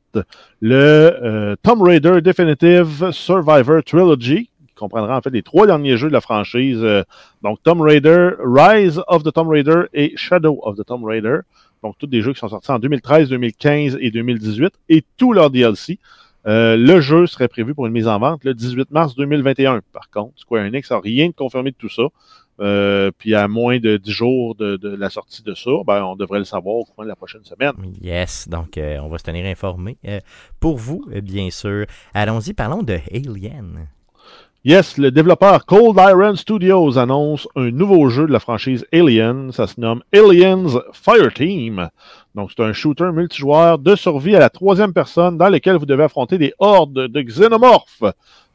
[SPEAKER 2] le euh, Tomb Raider Definitive Survivor Trilogy, qui comprendra en fait les trois derniers jeux de la franchise. euh, donc, Tomb Raider, Rise of the Tomb Raider et Shadow of the Tomb Raider. Donc, tous des jeux qui sont sortis en 2013, 2015 et 2018 et tous leurs DLC. Euh, le jeu serait prévu pour une mise en vente le 18 mars 2021. Par contre, Square Enix n'a rien de confirmé de tout ça. Euh, puis à moins de 10 jours de, la sortie de ça, ben, on devrait le savoir au cours de la prochaine semaine.
[SPEAKER 1] Yes, donc euh, on va se tenir informé. Pour vous, bien sûr. Allons-y, parlons de Alien.
[SPEAKER 2] Yes, le développeur Cold Iron Studios annonce un nouveau jeu de la franchise Alien. Ça se nomme Aliens Fireteam. Donc, c'est un shooter multijoueur de survie à la troisième personne dans lequel vous devez affronter des hordes de xénomorphes.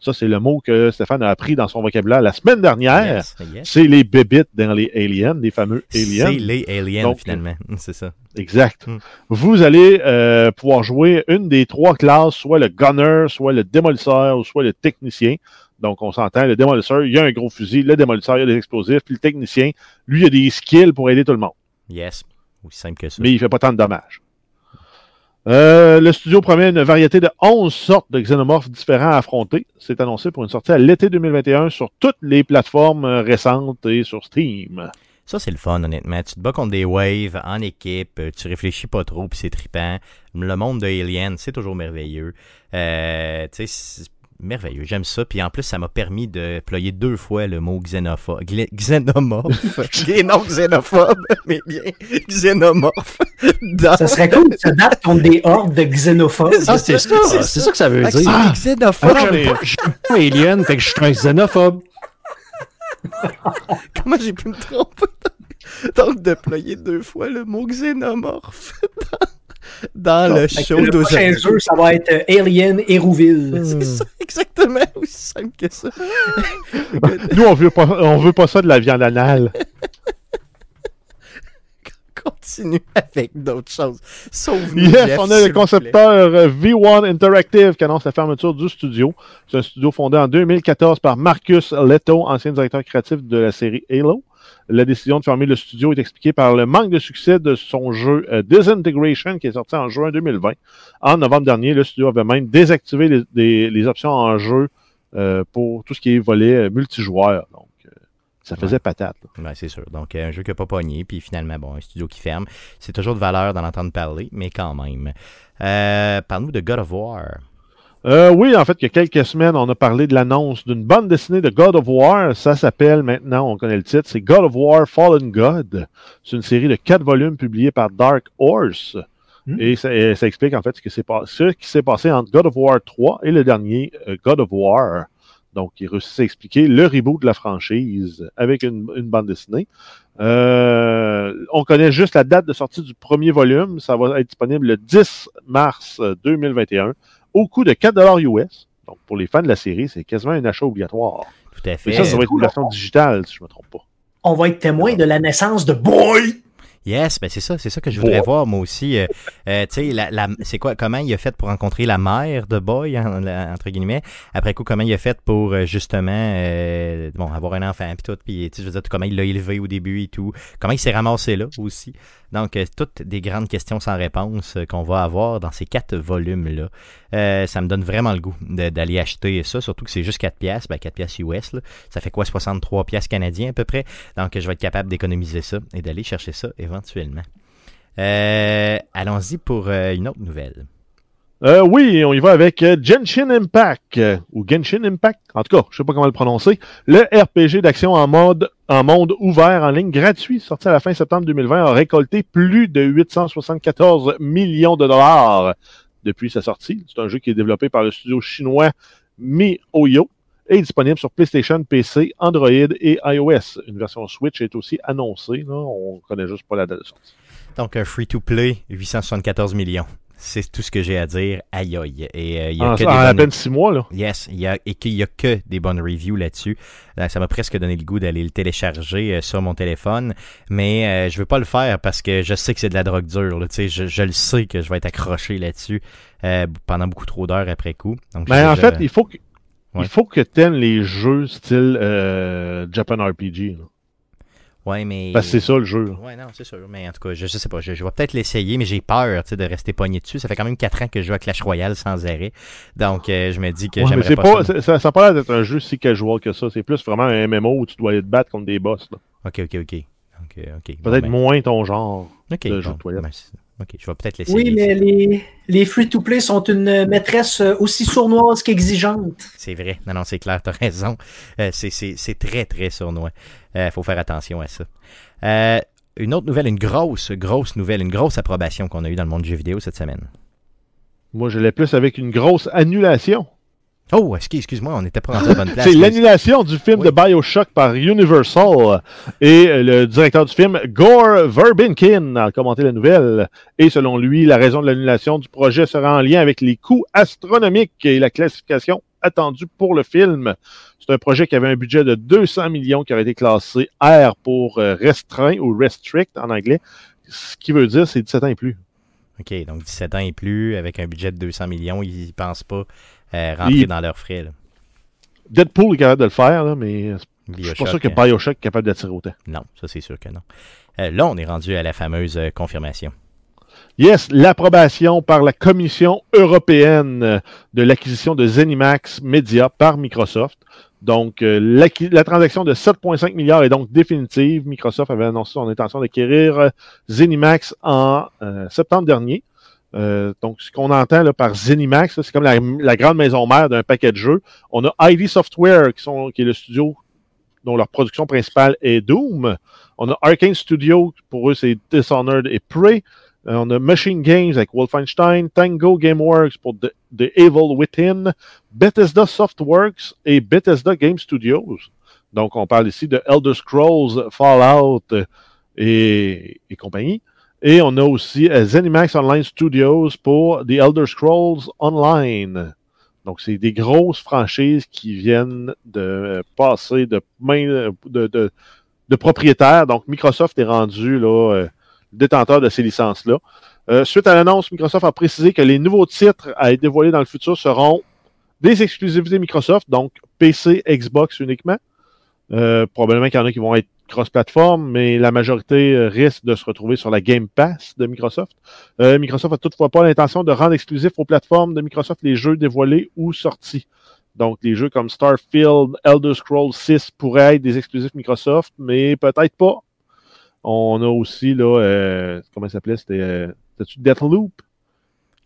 [SPEAKER 2] Ça, c'est le mot que Stéphane a appris dans son vocabulaire la semaine dernière.
[SPEAKER 1] Yes, yes.
[SPEAKER 2] C'est les bébites dans les aliens, les fameux aliens.
[SPEAKER 1] C'est les aliens,
[SPEAKER 2] Donc,
[SPEAKER 1] finalement. C'est ça.
[SPEAKER 2] Exact.
[SPEAKER 1] Hmm.
[SPEAKER 2] Vous allez euh, pouvoir jouer une des trois classes, soit le gunner, soit le démolisseur, ou soit le technicien. Donc, on s'entend, le démolisseur, il y a un gros fusil, le démolisseur, il y a des explosifs, puis le technicien, lui, il a des skills pour aider tout le monde.
[SPEAKER 1] Yes. Aussi simple que ça.
[SPEAKER 2] Mais il fait pas tant de dommages. Euh, le studio promet une variété de 11 sortes de xénomorphes différents à affronter. C'est annoncé pour une sortie à l'été 2021 sur toutes les plateformes euh, récentes et sur Steam.
[SPEAKER 1] Ça, c'est le fun, honnêtement. Tu te bats contre des waves en équipe, tu réfléchis pas trop, puis c'est trippant. Le monde de Alien, c'est toujours merveilleux. Euh, tu sais, merveilleux. J'aime ça. Puis en plus, ça m'a permis de ployer deux fois le mot xénophobe. Xénomorphe. Non xénophobe, mais bien xénomorphe. Dans-
[SPEAKER 3] Ça serait cool de se battre contre des hordes de xénophobes.
[SPEAKER 5] Ah, c'est ça, ça que ça veut
[SPEAKER 1] que
[SPEAKER 5] dire.
[SPEAKER 1] xénophobes.
[SPEAKER 5] Ah, pas- j'aime pas Alien, fait que je suis un xénophobe.
[SPEAKER 1] Comment j'ai pu me tromper? Donc, de ployer deux fois le mot xénomorphe dans, dans le show
[SPEAKER 3] le prochain
[SPEAKER 1] d'aujourd'hui.
[SPEAKER 3] jeu, ça va être euh, Alien Hérouville.
[SPEAKER 1] C'est ça, exactement aussi simple que ça.
[SPEAKER 2] Nous, on veut pas, on veut pas ça de la viande anale.
[SPEAKER 1] Continue avec d'autres choses. Sauve-nous,
[SPEAKER 2] Yes,
[SPEAKER 1] Jeff,
[SPEAKER 2] on a le concepteur euh, V1 Interactive qui annonce la fermeture du studio. C'est un studio fondé en 2014 par Marcus Leto, ancien directeur créatif de la série Halo. La décision de fermer le studio est expliquée par le manque de succès de son jeu euh, Disintegration qui est sorti en juin 2020. En novembre dernier, le studio avait même désactivé les, options en jeu euh, pour tout ce qui est volet euh, multijoueur. Donc, ça faisait patate.
[SPEAKER 1] Ouais, c'est sûr. Donc, un jeu qui n'a pas pogné, puis finalement, bon, un studio qui ferme. C'est toujours de valeur d'en entendre parler, mais quand même. Euh, Parle-nous de God of War.
[SPEAKER 2] Euh, oui, en fait, il y a quelques semaines, on a parlé de l'annonce d'une bande dessinée de God of War. Ça s'appelle maintenant, on connaît le titre, c'est God of War Fallen God. C'est une série de quatre volumes publiés par Dark Horse.
[SPEAKER 3] Hmm.
[SPEAKER 2] Et ça, et ça explique en fait ce, que qui s'est passé entre God of War 3 et le dernier euh, God of War. Donc, il réussit à expliquer le reboot de la franchise avec une, une bande dessinée. Euh, on connaît juste la date de sortie du premier volume. Ça va être disponible le 10 mars euh, 2021 au coût de 4 US. Donc, pour les fans de la série, c'est quasiment un achat obligatoire.
[SPEAKER 1] Tout à fait.
[SPEAKER 2] Mais ça, ça va être une version digitale, si je me trompe pas.
[SPEAKER 3] On va être témoin de la naissance de Boy!
[SPEAKER 1] Yes, ben c'est ça, c'est ça que je voudrais voir moi aussi. Euh, euh, tu sais, la, la- c'est quoi, comment il a fait pour rencontrer la mère de Boy en- la- entre guillemets. Après coup, comment il a fait pour euh, justement, euh, bon, avoir un enfant puis tout, puis je veux dire comment il l'a élevé au début et tout, comment il s'est ramassé là aussi. Donc toutes des grandes questions sans réponse qu'on va avoir dans ces quatre volumes là. Ça me donne vraiment le goût d'aller acheter ça, surtout que c'est juste 4 pièces, ben 4 pièces US là. Ça fait quoi 63 pièces canadiens à peu près? Donc je vais être capable d'économiser ça et d'aller chercher ça éventuellement. Euh, Allons-y pour euh, une autre nouvelle.
[SPEAKER 2] Euh, oui, on y va avec Genshin Impact, ou Genshin Impact, en tout cas, je sais pas comment le prononcer. Le RPG d'action en mode en monde ouvert en ligne gratuit, sorti à la fin septembre 2020, a récolté plus de 874 millions de dollars depuis sa sortie. C'est un jeu qui est développé par le studio chinois MiHoYo est disponible sur PlayStation, PC, Android et iOS. Une version Switch est aussi annoncée. Là. On connaît juste pas la date de sortie.
[SPEAKER 1] Donc un free-to-play, 874 millions. C'est tout ce que j'ai à dire. Aïe aïe. Et euh, il y a
[SPEAKER 2] En,
[SPEAKER 1] que
[SPEAKER 2] en
[SPEAKER 1] des
[SPEAKER 2] à
[SPEAKER 1] bonnes-
[SPEAKER 2] peine six mois, là.
[SPEAKER 1] Yes, il y a, et qu'il y a que des bonnes reviews là-dessus. Euh, Ça m'a presque donné le goût d'aller le télécharger euh, sur mon téléphone, mais euh, je veux pas le faire parce que je sais que c'est de la drogue dure. Là, je, je le sais que je vais être accroché là-dessus euh, pendant beaucoup trop d'heures après coup. Donc,
[SPEAKER 2] Mais
[SPEAKER 1] je-
[SPEAKER 2] en
[SPEAKER 1] je-
[SPEAKER 2] fait, il faut que,
[SPEAKER 1] Ouais.
[SPEAKER 2] il faut que tu aimes les jeux style euh, Japan RPG. là.
[SPEAKER 1] ouais, mais
[SPEAKER 2] Parce que c'est ça le jeu.
[SPEAKER 1] Ouais, non, c'est sûr. Mais en tout cas, je, je sais pas. Je, je vais peut-être l'essayer, mais j'ai peur de rester pogné dessus. Ça fait quand même 4 ans que je joue à Clash Royale sans arrêt. Donc, euh, je me dis que
[SPEAKER 2] Ouais, mais
[SPEAKER 1] j'aimerais
[SPEAKER 2] c'est
[SPEAKER 1] pas,
[SPEAKER 2] pas,
[SPEAKER 1] ça.
[SPEAKER 2] ça. Ça n'a pas l'air d'être un jeu si casual que ça. C'est plus vraiment un MMO où tu dois aller te battre contre des boss. là.
[SPEAKER 1] Ok, ok, ok. Bon,
[SPEAKER 2] Peut-être
[SPEAKER 1] ben,
[SPEAKER 2] moins ton genre. de jeu de toilette.
[SPEAKER 1] ben, Ok, je vais peut-être laisser.
[SPEAKER 3] Oui, mais les, les free-to-play sont une maîtresse aussi sournoise qu'exigeante.
[SPEAKER 1] C'est vrai. Non, non, c'est clair, t'as raison. Euh, c'est- c'est c'est très, très sournois. Il faut faire attention à ça. Euh, une autre nouvelle, une grosse, grosse nouvelle, une grosse approbation qu'on a eue dans le monde du jeu vidéo cette semaine.
[SPEAKER 2] Moi, je l'ai plus avec une grosse annulation.
[SPEAKER 1] Oh, excuse- excuse-moi, on n'était pas à la bonne place.
[SPEAKER 2] C'est l'annulation du film
[SPEAKER 1] Oui.
[SPEAKER 2] de Bioshock par Universal. Et euh, le directeur du film, Gore Verbinkin, a commenté la nouvelle. Et selon lui, la raison de l'annulation du projet sera en lien avec les coûts astronomiques et la classification attendue pour le film. C'est un projet qui avait un budget de 200 millions qui aurait été classé R pour euh, restreint ou restrict en anglais. Ce qui veut dire c'est 17 ans et plus.
[SPEAKER 1] OK, donc 17 ans et plus, avec un budget de 200 millions, ils ne pensent pas euh, rentrer dans leurs frais. là.
[SPEAKER 2] Deadpool est capable de le faire, là, mais je suis pas sûr que
[SPEAKER 1] euh,
[SPEAKER 2] Bioshock est capable d'attirer autant.
[SPEAKER 1] Non, ça c'est sûr que non. Euh, là, on est rendu à la fameuse euh, confirmation.
[SPEAKER 2] Yes, l'approbation par la Commission européenne de l'acquisition de Zenimax Media par Microsoft. Donc, euh, la transaction de 7,5 milliards est donc définitive. Microsoft avait annoncé son intention d'acquérir Zenimax en euh, septembre dernier. Euh, donc, ce qu'on entend par Zenimax, c'est comme la, grande maison mère d'un paquet de jeux. On a ID Software, qui, est le studio dont leur production principale est Doom. On a Arkane Studio, pour eux, c'est Dishonored et Prey. Euh, on a Machine Games avec Wolfenstein, Tango Gameworks pour The, Evil Within, Bethesda Softworks et Bethesda Game Studios. Donc, on parle ici de Elder Scrolls, Fallout euh, et compagnie. Et on a aussi euh, Zenimax Online Studios pour The Elder Scrolls Online. Donc, c'est des grosses franchises qui viennent de euh, passer de main de, de, propriétaires. Donc, Microsoft est rendu là, euh, détenteur de ces licences-là. Euh, suite à l'annonce, Microsoft a précisé que les nouveaux titres à être dévoilés dans le futur seront des exclusivités Microsoft, donc PC, Xbox uniquement. Euh, probablement qu'il y en a qui vont être cross-platform, mais la majorité euh, risque de se retrouver sur la Game Pass de Microsoft. Euh, Microsoft a toutefois pas l'intention de rendre exclusifs aux plateformes de Microsoft les jeux dévoilés ou sortis. Donc, les jeux comme Starfield, Elder Scrolls 6 pourraient être des exclusifs Microsoft, mais peut-être pas. On a aussi, là, euh, comment ça s'appelait? C'était euh, Deathloop?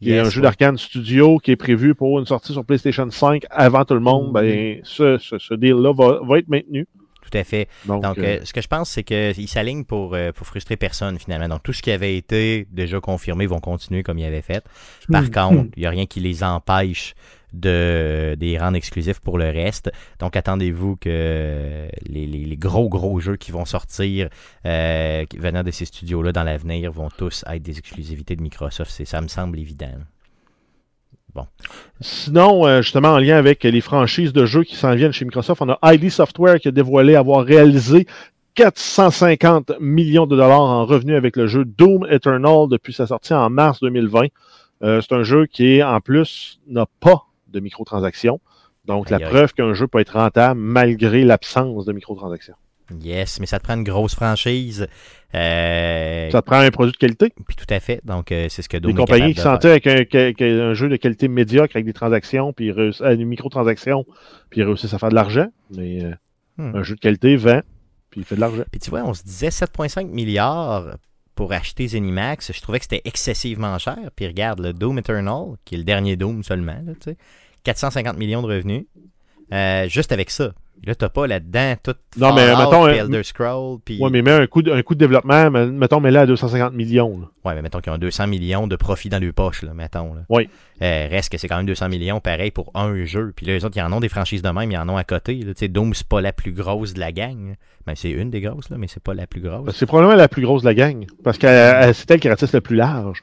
[SPEAKER 2] qui est
[SPEAKER 1] Yes,
[SPEAKER 2] un jeu d'Arcane Studio qui est prévu pour une sortie sur PlayStation 5 avant tout le monde. Ben, ce, ce, ce deal-là va, va être maintenu.
[SPEAKER 1] Tout à fait.
[SPEAKER 2] Donc,
[SPEAKER 1] Donc,
[SPEAKER 2] euh,
[SPEAKER 1] euh, ce que je pense, c'est qu'ils s'alignent pour, euh, pour frustrer personne, finalement. Donc, tout ce qui avait été déjà confirmé vont continuer comme ils avaient fait. Par
[SPEAKER 3] Hmm.
[SPEAKER 1] contre, il n'y a rien qui les empêche de, de les rendre exclusifs pour le reste. Donc, attendez-vous que les, les- les gros, gros jeux qui vont sortir euh, venant de ces studios-là dans l'avenir vont tous être des exclusivités de Microsoft. C'est, ça me semble évident.
[SPEAKER 2] Sinon, euh, justement, en lien avec les franchises de jeux qui s'en viennent chez Microsoft, on a ID Software qui a dévoilé avoir réalisé 450 millions de dollars en revenus avec le jeu Doom Eternal depuis sa sortie en mars 2020. Euh, c'est un jeu qui, en plus, n'a pas de microtransactions. Donc, la preuve qu'un jeu peut être rentable malgré l'absence de microtransactions.
[SPEAKER 1] Yes, mais ça te prend une grosse franchise. Euh,
[SPEAKER 2] Ça te prend un produit de qualité.
[SPEAKER 1] puis tout à fait. Donc, euh, c'est ce que
[SPEAKER 2] Des
[SPEAKER 1] Doom est
[SPEAKER 2] compagnies qui sentaient avec un, jeu de qualité médiocre avec des transactions, puis euh, des microtransactions, puis ils réussissent à faire de l'argent. Mais euh,
[SPEAKER 1] Hmm.
[SPEAKER 2] un jeu de qualité vend, puis il fait de l'argent.
[SPEAKER 1] Puis tu vois, on se disait 7,5 milliards pour acheter Zenimax. Je trouvais que c'était excessivement cher. Puis regarde, le Doom Eternal, qui est le dernier Doom seulement, là, tu sais, 450 millions de revenus. Euh, juste avec ça. Là, t'as pas là-dedans tout
[SPEAKER 2] Non, mais mettons,
[SPEAKER 1] puis
[SPEAKER 2] un-
[SPEAKER 1] Elder Scroll, puis...
[SPEAKER 2] Ouais, mais mets un coût de, un coût de développement, mais- mettons, mets-le à 250 millions. là.
[SPEAKER 1] Ouais, mais mettons qu'ils ont 200 millions de profit dans leur poche, là, mettons. Là.
[SPEAKER 2] Oui.
[SPEAKER 1] Euh, reste que c'est quand même 200 millions, pareil, pour un jeu. Puis là, les autres, ils en ont des franchises de même, ils en ont à côté. là. Tu sais, Doom, c'est pas la plus grosse de la gang. Ben, c'est une des grosses, là, mais c'est pas la plus grosse.
[SPEAKER 2] Ben, C'est probablement la plus grosse de la gang, parce que euh, c'est elle qui ratisse le plus large.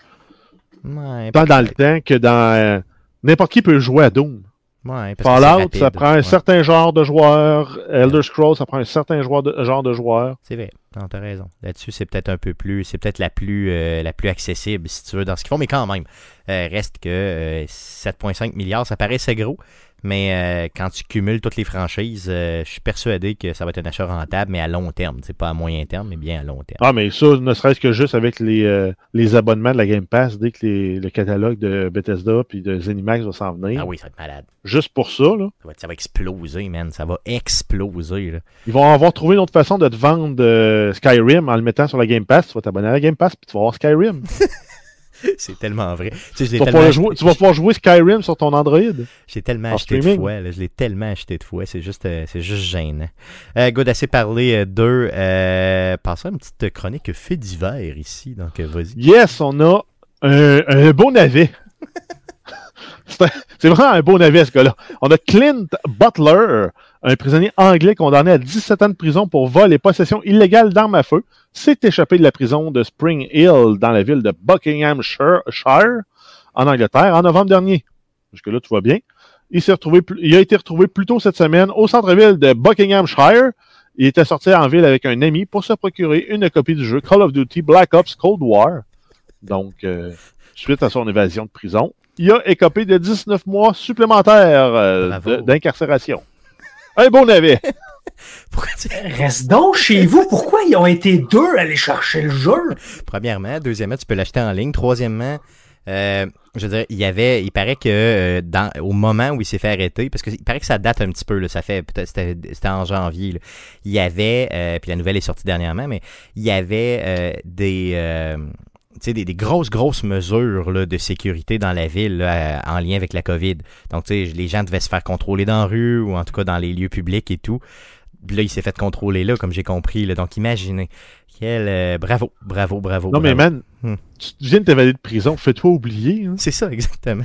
[SPEAKER 1] Ouais,
[SPEAKER 2] Tant dans le temps que dans... euh, N'importe qui peut jouer à Doom.
[SPEAKER 1] Ouais,
[SPEAKER 2] Fallout, ça prend un
[SPEAKER 1] Ouais,
[SPEAKER 2] certain genre de joueur. Elder Scrolls, ça prend un certain de- genre de joueur.
[SPEAKER 1] C'est vrai. Non, t'as raison. Là-dessus, c'est peut-être un peu plus. C'est peut-être la plus euh, la plus accessible, si tu veux, dans ce qu'ils font, mais quand même. euh, reste que euh, 7,5 milliards, ça paraissait gros. Mais euh, quand tu cumules toutes les franchises, euh, je suis persuadé que ça va être un achat rentable, mais à long terme. C'est pas à moyen terme, mais bien à long terme.
[SPEAKER 2] Ah, mais ça, ne serait-ce que juste avec les, euh, les abonnements de la Game Pass, dès que les- le catalogue de Bethesda puis de Zenimax va s'en venir.
[SPEAKER 1] Ah oui, ça va être malade.
[SPEAKER 2] Juste pour ça, là,
[SPEAKER 1] Ça va, ça va exploser, man. Ça va exploser. Là.
[SPEAKER 2] ils vont avoir trouvé une autre façon de te vendre Skyrim en le mettant sur la Game Pass. Tu vas t'abonner à la Game Pass puis tu vas avoir Skyrim.
[SPEAKER 1] c'est tellement vrai. Tu, sais, je l'ai
[SPEAKER 2] Tu vas,
[SPEAKER 1] tellement
[SPEAKER 2] jouer, tu vas pouvoir jouer Skyrim sur ton Android.
[SPEAKER 1] J'ai tellement
[SPEAKER 2] En
[SPEAKER 1] acheté de fois, je l'ai tellement acheté de fois, c'est juste, euh, c'est juste gênant. Euh, good, assez parlé euh, d'eux. Euh, passons à une petite chronique fait divers ici, donc vas-y.
[SPEAKER 2] Yes, on a un, un beau navet. C'est vraiment un beau navet, ce gars-là. On a Clint Butler, un prisonnier anglais condamné à 17 ans de prison pour vol et possession illégale d'armes à feu, s'est échappé de la prison de Spring Hill dans la ville de Buckinghamshire, Shire, en Angleterre, en novembre dernier. Jusque-là, tout va bien. Il, s'est retrouvé, il a été retrouvé plus tôt cette semaine au centre-ville de Buckinghamshire. Il était sorti en ville avec un ami pour se procurer une copie du jeu Call of Duty Black Ops Cold War. Donc, euh, suite à son évasion de prison, il a écopé de 19 mois supplémentaires euh, d'incarcération. Un bon navet.
[SPEAKER 1] Pourquoi tu-
[SPEAKER 3] Reste donc chez vous. Pourquoi ils ont été deux à aller chercher le jeu?
[SPEAKER 1] Premièrement, deuxièmement, tu peux l'acheter en ligne. Troisièmement, euh, je veux dire, il y avait, il paraît que euh, dans, au moment où il s'est fait arrêter, parce que il paraît que ça date un petit peu, là, ça fait peut-être c'était, c'était en janvier. là. il y avait, euh, puis la nouvelle est sortie dernièrement, mais il y avait euh, des, euh, des, des grosses grosses mesures là, de sécurité dans la ville en lien avec la COVID. Donc, les gens devaient se faire contrôler dans la rue ou en tout cas dans les lieux publics et tout. Puis là, il s'est fait contrôler là, comme j'ai compris. Là. Donc, imaginez. Quel, euh, bravo, bravo, bravo.
[SPEAKER 2] Non, mais man,
[SPEAKER 1] Hmm.
[SPEAKER 2] tu viens de t'évader de prison. Fais-toi oublier. hein.
[SPEAKER 1] C'est ça, exactement.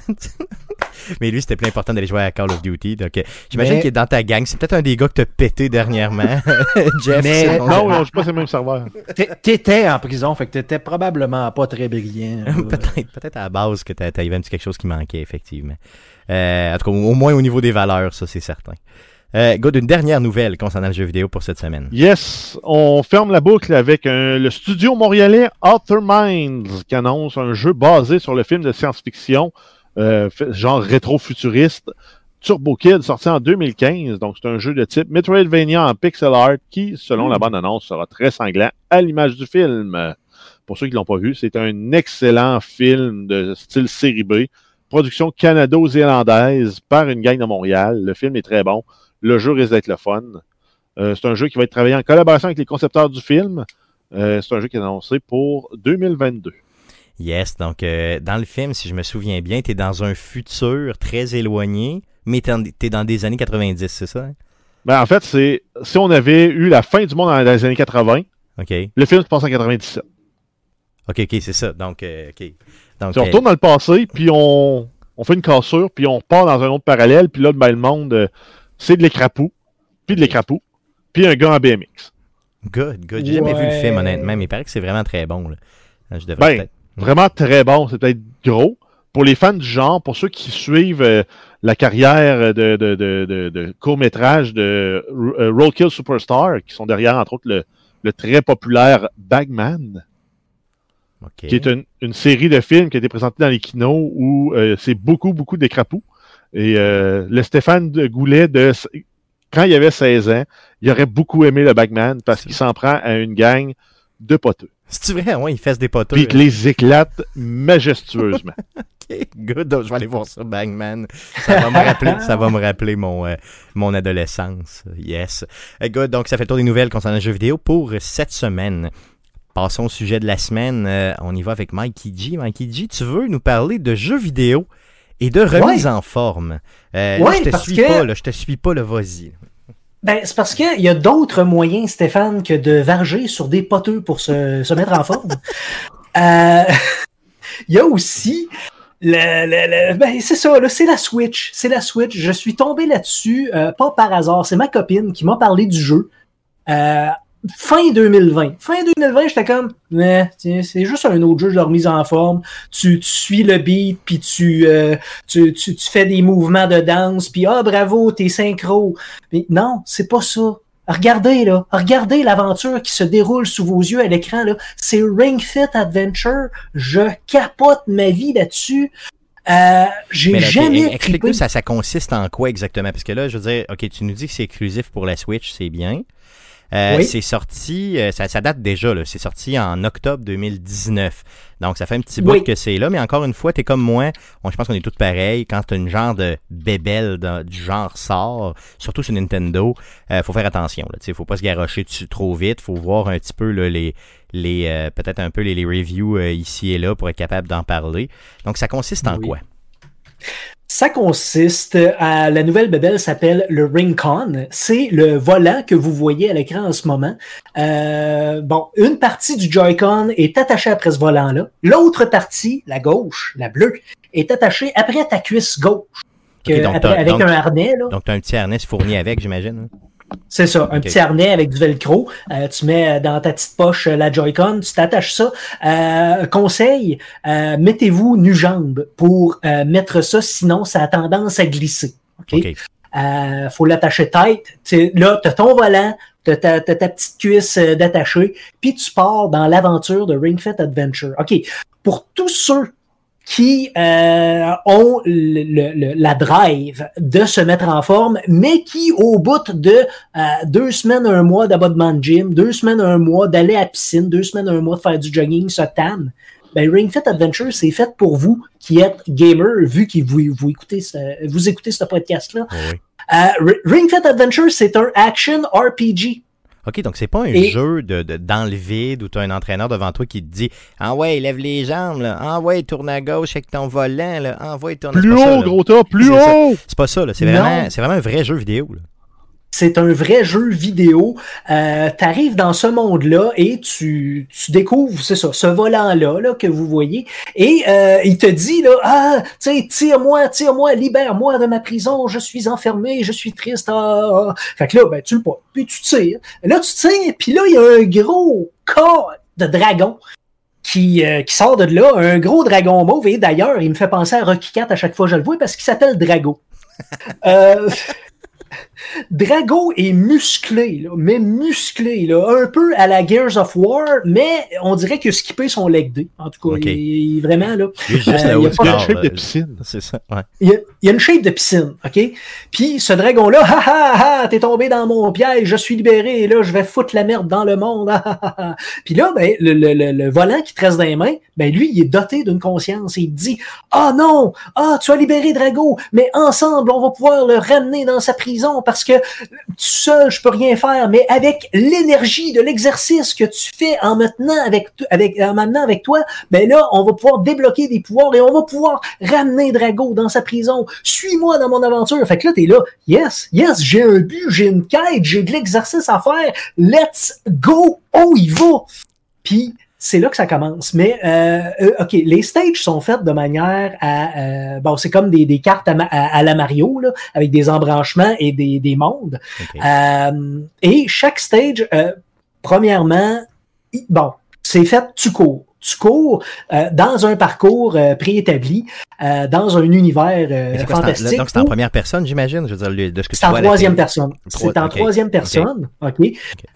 [SPEAKER 1] mais lui, c'était plus important d'aller jouer à Call of Duty. Donc, euh, j'imagine
[SPEAKER 5] Mais-
[SPEAKER 1] qu'il est dans ta gang. C'est peut-être un des gars que t'as pété dernièrement. Jeff,
[SPEAKER 5] Mais-
[SPEAKER 1] c'est-
[SPEAKER 2] Non, non, je suis pas sur le même serveur.
[SPEAKER 5] T'é- T'étais en prison, fait que t'étais probablement pas très brillant.
[SPEAKER 1] peut-être, peut-être à la base que eu un petit quelque chose qui manquait, effectivement. Euh, en tout cas, au moins au niveau des valeurs, ça, c'est certain. Euh, good, une dernière nouvelle concernant le jeu vidéo pour cette semaine.
[SPEAKER 2] Yes, on ferme la boucle avec un- le studio montréalais Outer Minds qui annonce un jeu basé sur le film de science-fiction, euh, genre rétro-futuriste, Turbo Kid, sorti en 2015. Donc, c'est un jeu de type Metroidvania en pixel art qui, selon la bande-annonce, sera très sanglant à l'image du film. Pour ceux qui l'ont pas vu, c'est un excellent film de style série B, production canado-zélandaise par une gang de Montréal. Le film est très bon. Le jeu risque d'être le fun. Euh, c'est un jeu qui va être travaillé en collaboration avec les concepteurs du film. Euh, c'est un jeu qui est annoncé pour 2022.
[SPEAKER 1] Yes, donc euh, dans le film, si je me souviens bien, t'es dans un futur très éloigné, mais t'es, en- t'es dans des années 90, c'est ça? hein?
[SPEAKER 2] Ben, en fait, c'est si on avait eu la fin du monde dans les années 80,
[SPEAKER 1] OK.
[SPEAKER 2] le film se passe en 97.
[SPEAKER 1] OK, OK, c'est ça. Donc, OK. Donc,
[SPEAKER 2] Si on retourne dans le passé, puis on, on fait une cassure, puis on repart dans un autre parallèle, puis là, ben, le monde, c'est de l'écrapou, puis de l'écrapou, puis un gars en BMX.
[SPEAKER 1] Good, good. J'ai jamais vu le film, honnêtement, mais il paraît que c'est vraiment très bon. Là. Je devrais
[SPEAKER 2] Ben,
[SPEAKER 1] peut-être.
[SPEAKER 2] Vraiment très bon, c'est peut-être gros. Pour les fans du genre, pour ceux qui suivent euh, la carrière de, de, de, de, de court-métrage de euh, Roadkill Superstar, qui sont derrière, entre autres, le, le très populaire Bagman, qui est une, une série de films qui a été présentée dans les kinos où euh, c'est beaucoup, beaucoup d'écrapous. Et euh, le Stéphane de Goulet, de, quand il avait 16 ans, il aurait beaucoup aimé le Bagman parce qu'il s'en prend à une gang de poteux.
[SPEAKER 1] C'est-tu vrai? Ouais, il fesse des poteaux.
[SPEAKER 2] Puis il les éclate majestueusement.
[SPEAKER 1] OK, good. Je vais aller voir ça, Bangman. Ça va me rappeler, ça va me rappeler mon, euh, mon adolescence. Yes. Euh, good. Donc, ça fait le tour des nouvelles concernant le jeu vidéo pour cette semaine. Passons au sujet de la semaine. Euh, on y va avec Mikey G. Mikey G, tu veux nous parler de jeux vidéo? Et de remise en forme. Euh, là, je te suis
[SPEAKER 3] que-
[SPEAKER 1] pas, là, je te suis pas, le vas-y.
[SPEAKER 3] Ben, c'est parce qu'il y a d'autres moyens, Stéphane, que de varger sur des poteux pour se, se mettre en forme. Euh, Il y a aussi le, le- le- ben, c'est ça, là, c'est la Switch. C'est la Switch. Je suis tombé là-dessus, euh, pas par hasard. C'est ma copine qui m'a parlé du jeu. Euh, fin 2020. Fin 2020, j'étais comme, mais c'est juste un autre jeu de remise en forme. Tu, tu suis le beat, puis tu, euh, tu, tu, tu fais des mouvements de danse, puis ah bravo, t'es synchro. Mais non, c'est pas ça. Regardez là, regardez l'aventure qui se déroule sous vos yeux à l'écran là. C'est Ring Fit Adventure. Je capote ma vie là-dessus. Euh, J'ai jamais
[SPEAKER 1] Explique-nous, ça, ça consiste en quoi exactement? Parce que là, je veux dire, OK, tu nous dis que c'est exclusif pour la Switch, c'est bien. Euh,
[SPEAKER 3] Oui.
[SPEAKER 1] C'est sorti, euh, ça, ça date déjà, c'est sorti en octobre 2019. Donc ça fait un petit bout
[SPEAKER 3] Oui.
[SPEAKER 1] que c'est là, mais encore une fois, t'es comme moi, on, je pense qu'on est tous pareils, quand une genre de bébelle du genre sort, surtout sur Nintendo, euh, faut faire attention. Ne faut pas se garrocher dessus trop vite, faut voir un petit peu là, les, les euh, peut-être un peu les, les reviews ici et là pour être capable d'en parler. Donc ça consiste en
[SPEAKER 3] Oui.
[SPEAKER 1] quoi?
[SPEAKER 3] Ça consiste à la nouvelle bébelle s'appelle le Ring-Con. C'est le volant que vous voyez à l'écran en ce moment. Euh, bon, une partie du Joy-Con est attachée après ce volant-là. L'autre partie, la gauche, la bleue, est attachée après ta cuisse gauche.
[SPEAKER 1] Donc
[SPEAKER 3] après- avec
[SPEAKER 1] donc-
[SPEAKER 3] un harnais, là.
[SPEAKER 1] Donc tu as un petit harnais fourni avec, j'imagine. hein?
[SPEAKER 3] C'est ça, un petit harnais avec du velcro. Euh, tu mets dans ta petite poche euh, la Joy-Con, tu t'attaches ça. Euh, conseil, euh, mettez-vous nu-jambe pour mettre ça, sinon ça a tendance à glisser. OK? Euh, faut l'attacher tête. Là, tu as ton volant, tu as ta, t'as ta petite cuisse d'attacher, puis tu pars dans l'aventure de Ring Fit Adventure. OK? Pour tous ceux qui euh, ont le- le- le- la drive de se mettre en forme, mais qui, au bout de euh, deux semaines, un mois d'abonnement de gym, deux semaines, un mois d'aller à la piscine, deux semaines, un mois de faire du jogging, se tannent, ben Ring Fit Adventure, c'est fait pour vous qui êtes gamer, vu que vous, vous écoutez ce, vous écoutez ce podcast-là.
[SPEAKER 1] Oui.
[SPEAKER 3] Euh, Ring Fit Adventure, c'est un action RPG.
[SPEAKER 1] OK, donc c'est pas un
[SPEAKER 3] Et-
[SPEAKER 1] jeu de, de- dans le vide où tu as un entraîneur devant toi qui te dit Ah ouais, lève les jambes, là. Ah ouais, tourne à gauche avec ton volant, là. Ah ouais, tourne
[SPEAKER 2] Plus
[SPEAKER 1] c'est pas ça,
[SPEAKER 2] haut, gros tas, plus haut!
[SPEAKER 1] C'est pas ça, là. C'est vraiment, c'est vraiment un vrai jeu vidéo. Là.
[SPEAKER 3] C'est un vrai jeu vidéo. Euh, tu arrives dans ce monde-là et tu, découvres, c'est ça, ce volant-là là, que vous voyez. Et euh, il te dit, là, ah, tu tire-moi, tire-moi, libère-moi de ma prison, je suis enfermé, je suis triste. Ah, ah. Fait que là, ben, tu le pas. Puis tu tires. Là, tu tires, puis là, il y a un gros corps de dragon. Qui, euh, sort de là, un gros dragon mauve, et d'ailleurs, il me fait penser à Rocky Cat à chaque fois que je le vois parce qu'il s'appelle Drago. Euh, Drago est musclé, là, mais musclé, là, un peu à la Gears of War, mais on dirait qu'il a skippé son leg day. En tout cas, il, il- vraiment, là.
[SPEAKER 1] Lui, juste
[SPEAKER 3] Euh, il y a pas
[SPEAKER 2] Il y a
[SPEAKER 1] corps,
[SPEAKER 2] une shape de piscine.
[SPEAKER 1] C'est ça, ouais.
[SPEAKER 3] Il y, a, il y a une shape de piscine, OK? Puis ce dragon-là, ha ha ha, t'es tombé dans mon piège, je suis libéré, et là, je vais foutre la merde dans le monde. Puis là, ben, le, le, le, le volant qui te reste dans les mains, ben lui, il est doté d'une conscience. Il te dit Ah non, ah, tu as libéré Drago, mais ensemble, on va pouvoir le ramener dans sa prison parce que tout seul, je peux rien faire, mais avec l'énergie de l'exercice que tu fais en maintenant avec, avec, en maintenant avec toi, ben là, on va pouvoir débloquer des pouvoirs et on va pouvoir ramener Drago dans sa prison. Suis-moi dans mon aventure. Fait que là, t'es là. Yes, yes, j'ai un but, j'ai une quête, j'ai de l'exercice à faire. Let's go. Oh, il va. Puis, c'est là que ça commence. Mais, euh, euh, OK, les stages sont faites de manière à... euh, bon, c'est comme des, des cartes à, ma- à- à la Mario, là, avec des embranchements et des, des mondes. Euh, et chaque stage, euh, premièrement, bon, c'est fait, tu cours. Tu cours euh, dans un parcours euh, préétabli, euh, dans un univers euh,
[SPEAKER 1] quoi, en-
[SPEAKER 3] fantastique.
[SPEAKER 1] donc c'est en première personne, j'imagine, je veux dire, de ce que tu
[SPEAKER 3] c'est en
[SPEAKER 1] vois
[SPEAKER 3] troisième personne.
[SPEAKER 1] Trois-
[SPEAKER 3] C'est en troisième personne. OK.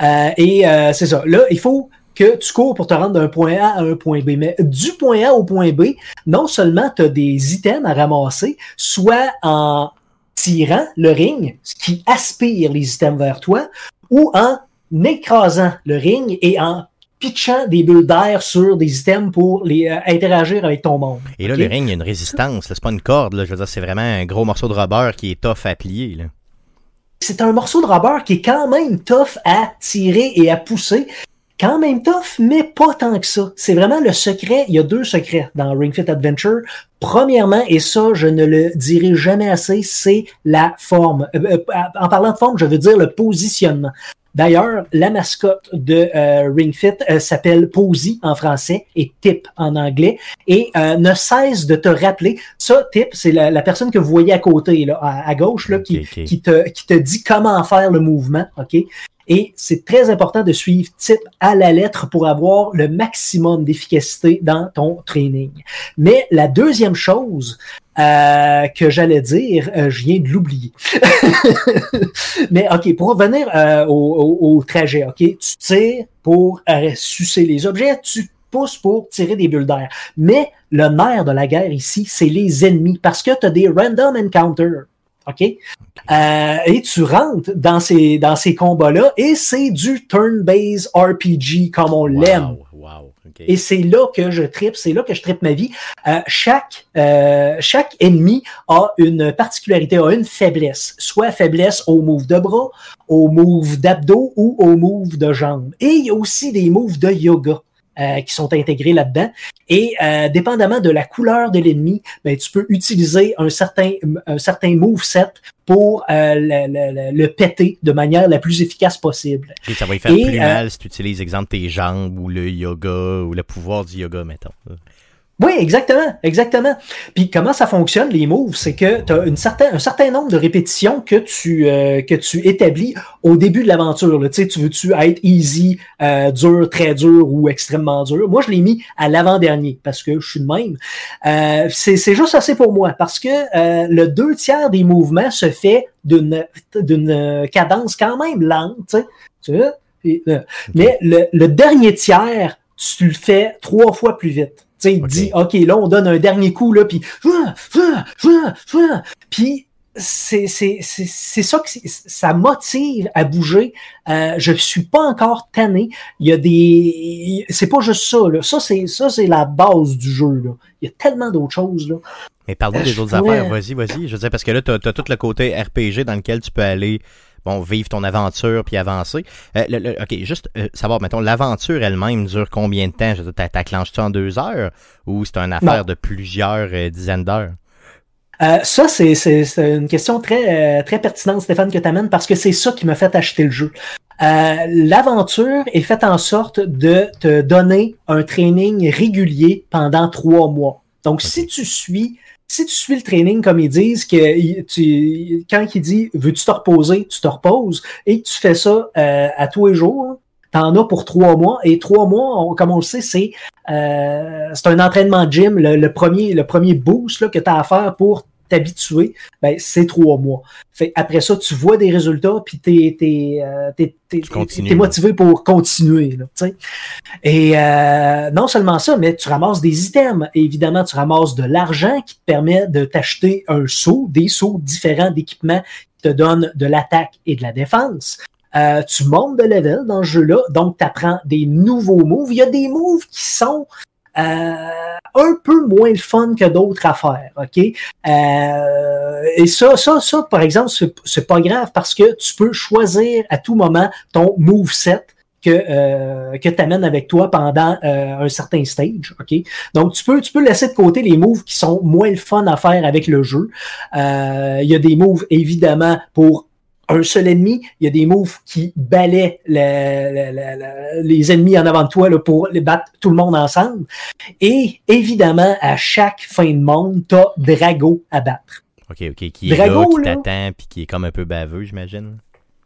[SPEAKER 3] Euh, et euh, c'est ça. Là, il faut que tu cours pour te rendre d'un point A à un point B. Mais du point A au point B, non seulement tu as des items à ramasser, soit en tirant le ring, ce qui aspire les items vers toi, ou en écrasant le ring et en pitchant des bulles d'air sur des items pour les euh, interagir avec ton monde.
[SPEAKER 1] Et là, le ring, il y a une résistance. C'est pas une corde. Là. Je veux dire, c'est vraiment un gros morceau de rubber qui est tough à plier. Là.
[SPEAKER 3] c'est un morceau de rubber qui est quand même tough à tirer et à pousser. Quand même tough, mais pas tant que ça. C'est vraiment le secret. Il y a deux secrets dans Ring Fit Adventure. Premièrement, et ça, je ne le dirai jamais assez, c'est la forme. Euh, euh, en parlant de forme, je veux dire le positionnement. D'ailleurs, la mascotte de euh, Ring Fit euh, s'appelle Posy en français et Tip en anglais et euh, ne cesse de te rappeler. Ça, Tip, c'est la, la personne que vous voyez à côté, là, à, à gauche, là, qui te, qui te dit comment faire le mouvement, OK? Et c'est très important de suivre type à la lettre pour avoir le maximum d'efficacité dans ton training. Mais la deuxième chose euh, que j'allais dire, euh, je viens de l'oublier. Mais OK, pour revenir euh, au, trajet, OK, tu tires pour sucer les objets, tu pousses pour tirer des bulles d'air. Mais le nerf de la guerre ici, c'est les ennemis, parce que tu as des random encounters. OK? Euh, et tu rentres dans ces, dans ces combats-là et c'est du turn-based RPG comme on l'aime.
[SPEAKER 1] Wow, okay.
[SPEAKER 3] Et c'est là que je tripe, c'est là que je tripe ma vie. Euh, chaque, euh, chaque ennemi a une particularité, a une faiblesse. Soit faiblesse au move de bras, au move d'abdos ou au move de jambes. Et il y a aussi des moves de yoga. Euh, qui sont intégrés là-dedans. Et euh, dépendamment de la couleur de l'ennemi, ben, tu peux utiliser un certain, un certain moveset pour euh, le, le, le, péter de manière la plus efficace possible.
[SPEAKER 1] Et ça va y faire Et, plus mal si tu utilises, exemple, tes jambes ou le yoga ou le pouvoir du yoga, mettons.
[SPEAKER 3] Oui, exactement, exactement. Puis comment ça fonctionne les moves, c'est que tu as une certain, un certain nombre de répétitions que tu euh, que tu établis au début de l'aventure. Tu sais, tu veux-tu être easy, euh, dur, très dur ou extrêmement dur? Moi, je l'ai mis à l'avant-dernier parce que je suis de même. Euh, c'est juste assez pour moi parce que euh, le deux tiers des mouvements se fait d'une d'une cadence quand même lente. Tu sais, euh, mais le, le dernier tiers, tu le fais trois fois plus vite. Tu sais, il okay. dit, OK, là, on donne un dernier coup, là, puis puis c'est ça que ça motive à bouger. Euh, je suis pas encore tanné. Il y a des, c'est pas juste ça. Là. Ça c'est ça c'est la base du jeu. Là. Il y a tellement d'autres choses là.
[SPEAKER 1] Mais parlons euh, des autres pourrais... affaires. Vas-y, vas-y. Je veux dire parce que là, tu as, as, tout le côté RPG dans lequel tu peux aller bon, vivre ton aventure puis avancer. Euh, le, le, OK, juste euh, savoir, mettons, l'aventure elle-même dure combien de temps? Je veux dire, t'acclenches-tu en deux heures ou c'est une affaire non. de plusieurs euh, dizaines d'heures?
[SPEAKER 3] Ça, c'est une question très, très pertinente, Stéphane, que tu amènes, parce que c'est ça qui m'a fait acheter le jeu. L'aventure est faite en sorte de te donner un training régulier pendant trois mois. Donc, okay. si tu suis si tu suis le training comme ils disent, que tu, quand il dit veux-tu te reposer, tu te reposes et que tu fais ça euh, à tous les jours, t'en as pour trois mois et trois mois, comme on le sait, c'est euh, c'est un entraînement gym, le, le, premier le premier boost là, que tu as à faire pour t'habituer, ben, c'est trois mois. Fait, après ça, tu vois des résultats, puis t'es es, euh, es, motivé pour continuer. Là, et euh, non seulement ça, mais tu ramasses des items. Et évidemment, tu ramasses de l'argent qui te permet de t'acheter un saut, des sauts différents d'équipements qui te donnent de l'attaque et de la défense. Euh, tu montes de level dans ce jeu-là, donc tu apprends des nouveaux moves. Il y a des moves qui sont un peu moins le fun que d'autres affaires, ok? Euh, et ça, ça, ça, par exemple, c'est pas grave parce que tu peux choisir à tout moment ton move set que euh, que t'amènes avec toi pendant euh, un certain stage, ok? Donc tu peux tu peux laisser de côté les moves qui sont moins le fun à faire avec le jeu. Euh, il y a des moves évidemment pour un seul ennemi, il y a des moves qui balaient le, le, le, les ennemis en avant de toi là, pour les battre tout le monde ensemble. Et évidemment, à chaque fin de monde, t'as Drago à battre.
[SPEAKER 1] OK, OK. Qui est Drago, là, qui t'attend puis qui est comme un peu baveux, j'imagine.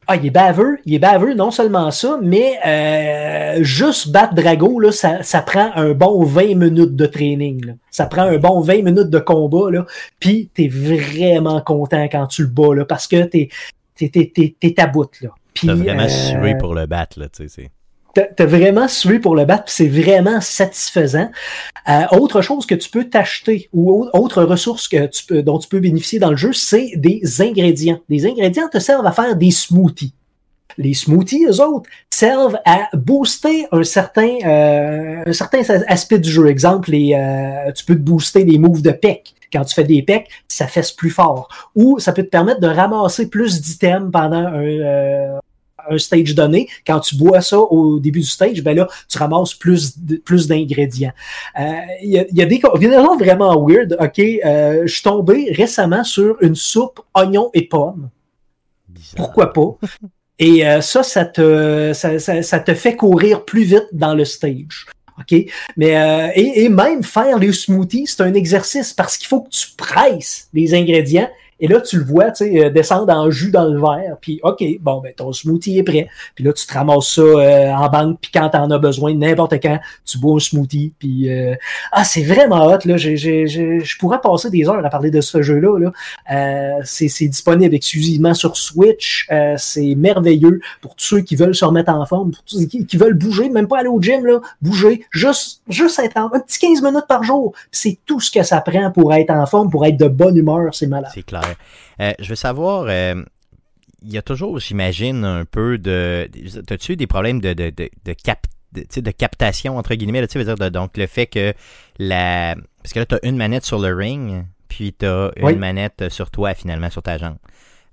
[SPEAKER 3] Ah, il est baveux, il est baveux, non seulement ça, mais euh, juste battre Drago, là, ça, ça prend un bon 20 minutes de training. Là. Ça prend un bon 20 minutes de combat, là, puis t'es vraiment content quand tu le bats, là, parce que t'es t'es à bout, là.
[SPEAKER 1] T'as vraiment euh, sué pour le battre, là, tu sais.
[SPEAKER 3] T'as vraiment sué pour le battre, c'est vraiment satisfaisant. Euh, autre chose que tu peux t'acheter ou autre ressource que tu peux, dont tu peux bénéficier dans le jeu, c'est des ingrédients. Des ingrédients te servent à faire des smoothies. Les smoothies, eux autres, servent à booster un certain, euh, un certain aspect du jeu. Exemple, les, euh, tu peux te booster des moves de pec quand tu fais des pecs, ça fesse plus fort. Ou ça peut te permettre de ramasser plus d'items pendant un, euh, un stage donné. Quand tu bois ça au début du stage, ben là, tu ramasses plus, plus d'ingrédients. Il y, a, y, a, des combinaisons vraiment weird. OK, je suis tombé récemment sur une soupe oignon et pommes. Pourquoi pas? Et euh, ça, ça te, ça, te fait courir plus vite dans le stage. OK? Mais euh, et, et, même faire les smoothies, c'est un exercice parce qu'il faut que tu presses les ingrédients et là, tu le vois, tu sais, euh, descendre en jus dans le verre. Puis, OK, bon, ben, ton smoothie est prêt. Puis là, tu te ramasses ça euh, en banque. Puis quand t'en as besoin, n'importe quand, tu bois un smoothie. Puis, euh, ah, c'est vraiment hot, là. Je pourrais passer des heures à parler de ce jeu-là. Là. Euh, c'est disponible exclusivement sur Switch. Euh, c'est merveilleux pour tous ceux qui veulent se remettre en forme, pour tous ceux qui, veulent bouger, même pas aller au gym, là. Bouger, juste, juste être en un petit 15 minutes par jour. C'est tout ce que ça prend pour être en forme, pour être de bonne humeur. C'est malade.
[SPEAKER 1] C'est clair. Euh, je veux savoir, euh, il y a toujours, j'imagine, un peu de. As-tu des problèmes de, de, de, de, cap, de, captation, entre guillemets, là, veux dire, de, donc le fait que la. Parce que là, tu as une manette sur le ring, puis tu as une manette sur toi, finalement, sur ta jambe.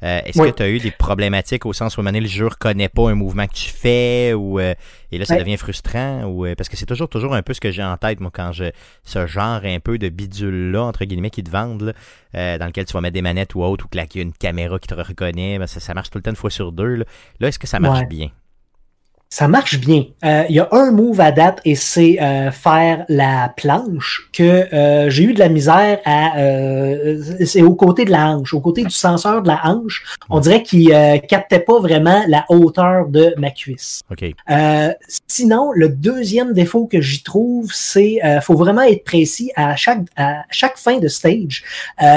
[SPEAKER 1] Euh, est-ce que tu as eu des problématiques au sens où le jeu ne reconnaît pas un mouvement que tu fais ou euh, et là ça devient frustrant ou euh, parce que c'est toujours toujours un peu ce que j'ai en tête moi quand je ce genre un peu de bidule là entre guillemets qui te vendent dans lequel tu vas mettre des manettes ou autre ou là qu'il y a une caméra qui te reconnaît ben, ça, marche tout le temps une fois sur deux là, là est-ce que ça marche bien?
[SPEAKER 3] Ça marche bien. Euh, il y a un move à date et c'est euh, faire la planche que euh, j'ai eu de la misère à. c'est au côté de la hanche, au côté du senseur de la hanche. On dirait qu'il captait pas vraiment la hauteur de ma cuisse.
[SPEAKER 1] Ok.
[SPEAKER 3] sinon, le deuxième défaut que j'y trouve, c'est faut vraiment être précis à chaque à chaque fin de stage.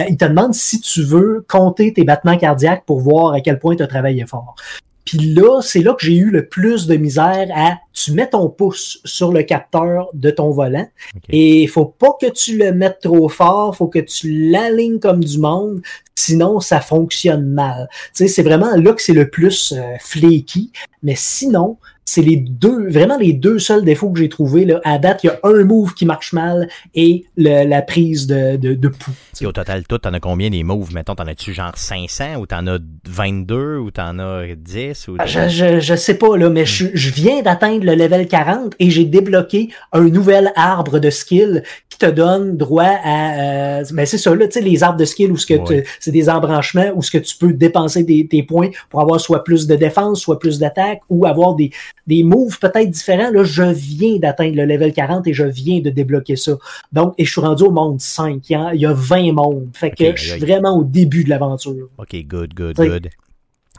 [SPEAKER 3] il te demande si tu veux compter tes battements cardiaques pour voir à quel point tu as travaillé fort. Puis là, c'est là que j'ai eu le plus de misère à tu mets ton pouce sur le capteur de ton volant et il faut pas que tu le mettes trop fort, faut que tu l'alignes comme du monde, sinon ça fonctionne mal. Tu sais, c'est vraiment là que c'est le plus euh, flaky, mais sinon, c'est les deux, vraiment les deux seuls défauts que j'ai trouvés. Là. À date, il y a un move qui marche mal et la prise de, de, de pouls.
[SPEAKER 1] Et au total, tout, t'en as combien des moves? Mettons, t'en as-tu genre 500 ou t'en as 22 ou t'en as 10? Ou
[SPEAKER 3] ah, je, je, je, sais pas, là, mais je, je viens d'atteindre le level 40 et j'ai débloqué un nouvel arbre de skill te donne droit à... Euh, ben c'est ça, là, tu sais, les arbres de skill où ce que c'est des embranchements où ce que tu peux dépenser des, des points pour avoir soit plus de défense, soit plus d'attaque ou avoir des des moves peut-être différents. Là, je viens d'atteindre le level 40 et je viens de débloquer ça. Donc, et je suis rendu au monde 5. Il y a, 20 mondes. Fait que je suis vraiment au début de l'aventure.
[SPEAKER 1] OK, good, good, good.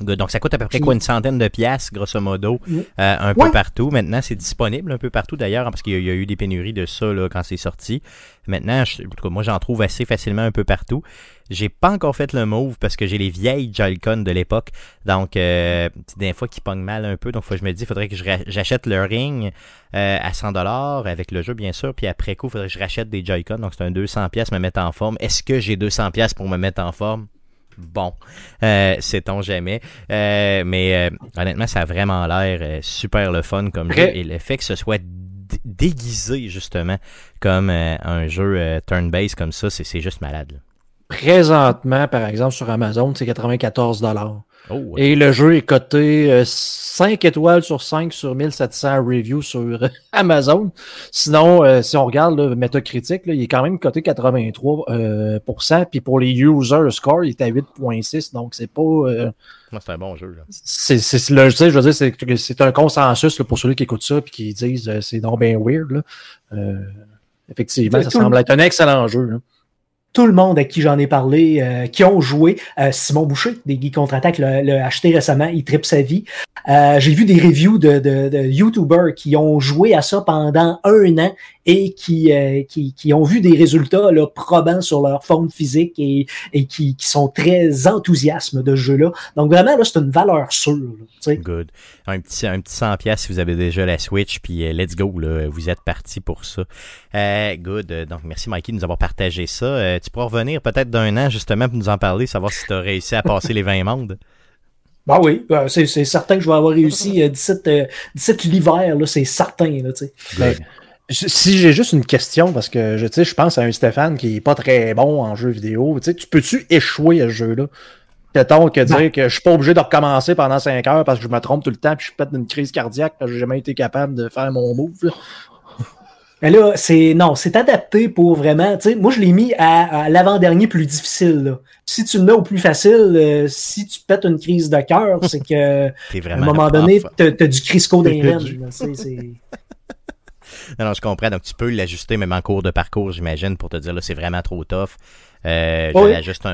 [SPEAKER 1] Donc, ça coûte à peu près quoi, une centaine de pièces, grosso modo, euh, un peu partout. Maintenant, c'est disponible un peu partout d'ailleurs, parce qu'il y, a eu des pénuries de ça là, quand c'est sorti. Maintenant, moi, j'en trouve assez facilement un peu partout. J'ai pas encore fait le move parce que j'ai les vieilles Joy-Con de l'époque. Donc, euh, des fois qui pognent mal un peu. Donc, je me dis, il faudrait que j'achète le ring euh, à 100$ avec le jeu, bien sûr. Puis après coup, il faudrait que je rachète des Joy-Con. Donc, c'est un 200$ me mettre en forme. Est-ce que j'ai 200$ pour me mettre en forme? Bon, euh, sait-on jamais. Euh, mais euh, honnêtement, ça a vraiment l'air euh, super le fun comme jeu. Et le fait que ce soit déguisé justement comme un jeu turn-based comme ça, c'est juste malade.
[SPEAKER 5] Présentement, par exemple, sur Amazon, c'est 94 Oh, Et le jeu est coté 5 euh, étoiles sur 5 sur 1700 reviews sur Amazon. Sinon, euh, si on regarde le Metacritic, là, il est quand même coté 83% euh, Puis pour les user score, il est à 8.6. Donc, c'est pas.
[SPEAKER 1] c'est un bon jeu.
[SPEAKER 5] C'est, le, je veux dire, c'est, un consensus pour ceux qui écoutent ça et qui disent c'est donc bien weird. effectivement, ça semble être un excellent jeu. Là
[SPEAKER 3] tout le monde à qui j'en ai parlé, euh, qui ont joué, euh, Simon Boucher des Geeks Contre-Attaque l'a acheté récemment, il tripe sa vie. Euh, j'ai vu des reviews de, de, de, YouTubers qui ont joué à ça pendant un an et qui, qui, qui, ont vu des résultats là, probants sur leur forme physique et, et qui, qui sont très enthousiastes de ce jeu-là. Donc vraiment, là, c'est une valeur sûre.
[SPEAKER 1] Good. Un petit, un petit 100 pièces si vous avez déjà la Switch, puis let's go, là, vous êtes parti pour ça. good. Donc merci Mikey de nous avoir partagé ça tu pourras revenir peut-être d'un an justement pour nous en parler, savoir si tu as réussi à passer les 20 mondes.
[SPEAKER 3] Bah oui, bah, c'est certain que je vais avoir réussi 17, euh, euh, l'hiver, c'est certain. Là,
[SPEAKER 5] ben, si j'ai juste une question, parce que je, je pense à un Stéphane qui est pas très bon en jeu vidéo, tu peux-tu échouer à ce jeu-là? Peut-être que dire que je suis pas obligé de recommencer pendant 5 heures parce que je me trompe tout le temps puis je pète une crise cardiaque parce que j'ai jamais été capable de faire mon move.
[SPEAKER 3] Mais là, c'est non, c'est adapté pour vraiment. Tu sais, moi, je l'ai mis à, l'avant-dernier plus difficile. Si tu le mets au plus facile, euh, si tu pètes une crise de cœur, c'est que à un moment donné, tu as, du Crisco des
[SPEAKER 1] non, je comprends. Donc, tu peux l'ajuster même en cours de parcours, j'imagine, pour te dire là, c'est vraiment trop tough. Euh,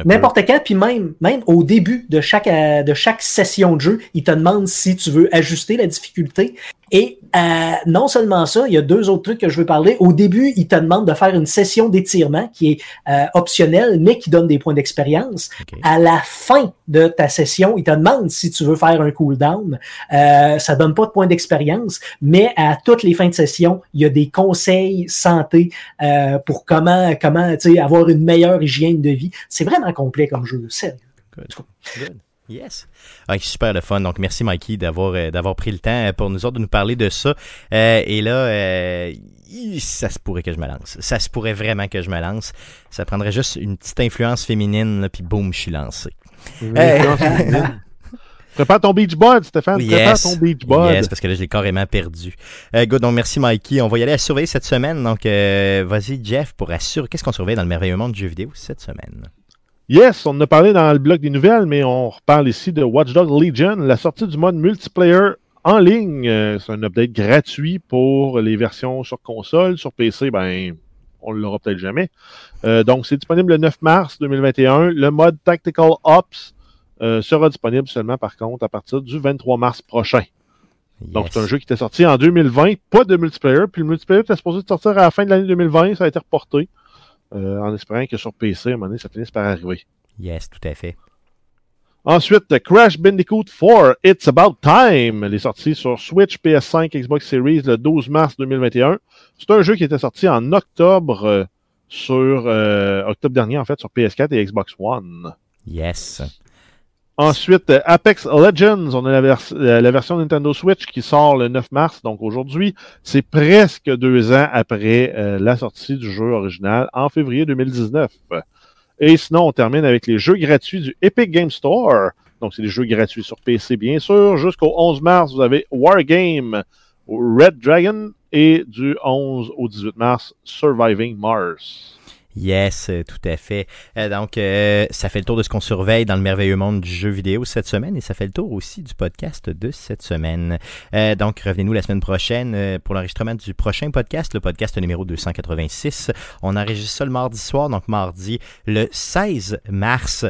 [SPEAKER 3] N'importe quand, puis même, même au début de chaque, euh, de chaque session de jeu, il te demande si tu veux ajuster la difficulté. Et euh, non seulement ça, il y a deux autres trucs que je veux parler. Au début, il te demande de faire une session d'étirement qui est euh, optionnelle, mais qui donne des points d'expérience. À la fin de ta session, il te demande si tu veux faire un cooldown. Euh, ça donne pas de points d'expérience, mais à toutes les fins de session, il y a des conseils santé euh, pour comment, comment avoir une meilleure hygiène de vie. C'est vraiment complet comme jeu, sérieux.
[SPEAKER 1] Yes. super le fun. Donc, merci Mikey d'avoir euh, d'avoir pris le temps euh, pour nous autres de nous parler de ça. Euh, et là, ça se pourrait que je me lance. Ça se pourrait vraiment que je me lance. Ça prendrait juste une petite influence féminine, puis boum, je suis lancé.
[SPEAKER 2] Prépare ton beach board, Stéphane. Prépare ton beach board.
[SPEAKER 1] Yes, parce que là, je l'ai carrément perdu. good, donc merci Mikey. On va y aller à surveiller cette semaine. Donc, vas-y, Jeff, pour assurer. Qu'est-ce qu'on surveille dans le merveilleux monde du jeu vidéo cette semaine?
[SPEAKER 2] Yes, on en a parlé dans le bloc des nouvelles, mais on reparle ici de Watch Dogs Legion, la sortie du mode multiplayer en ligne. Euh, c'est un update gratuit pour les versions sur console. Sur PC, ben, on ne l'aura peut-être jamais. Euh, donc, c'est disponible le 9 mars 2021. Le mode Tactical Ops euh, sera disponible seulement, par contre, à partir du 23 mars prochain. Donc, c'est un jeu qui était sorti en 2020, pas de multiplayer. Puis le multiplayer était supposé sortir à la fin de l'année 2020. Ça a été reporté. Euh, en espérant que sur PC, à un moment donné, ça finisse par arriver.
[SPEAKER 1] Yes, tout à fait.
[SPEAKER 2] Ensuite, Crash Bandicoot 4, It's About Time. Elle est sortie sur Switch, PS5, Xbox Series le 12 mars 2021. C'est un jeu qui était sorti en octobre euh, sur euh, octobre dernier en fait sur PS4 et Xbox One.
[SPEAKER 1] Yes.
[SPEAKER 2] Ensuite, Apex Legends, on a la, version Nintendo Switch qui sort le 9 mars, donc aujourd'hui. C'est presque deux ans après euh, la sortie du jeu original en février 2019. Et sinon, on termine avec les jeux gratuits du Epic Game Store. Donc, c'est des jeux gratuits sur PC, bien sûr. Jusqu'au 11 mars, vous avez Wargame, Red Dragon et du 11 au 18 mars, Surviving Mars.
[SPEAKER 1] Yes, euh, tout à fait. Euh, donc, euh, ça fait le tour de ce qu'on surveille dans le merveilleux monde du jeu vidéo cette semaine et ça fait le tour aussi du podcast de cette semaine. donc, revenez-nous la semaine prochaine pour l'enregistrement du prochain podcast, le podcast numéro 286. On enregistre ça le mardi soir, donc mardi le 16 mars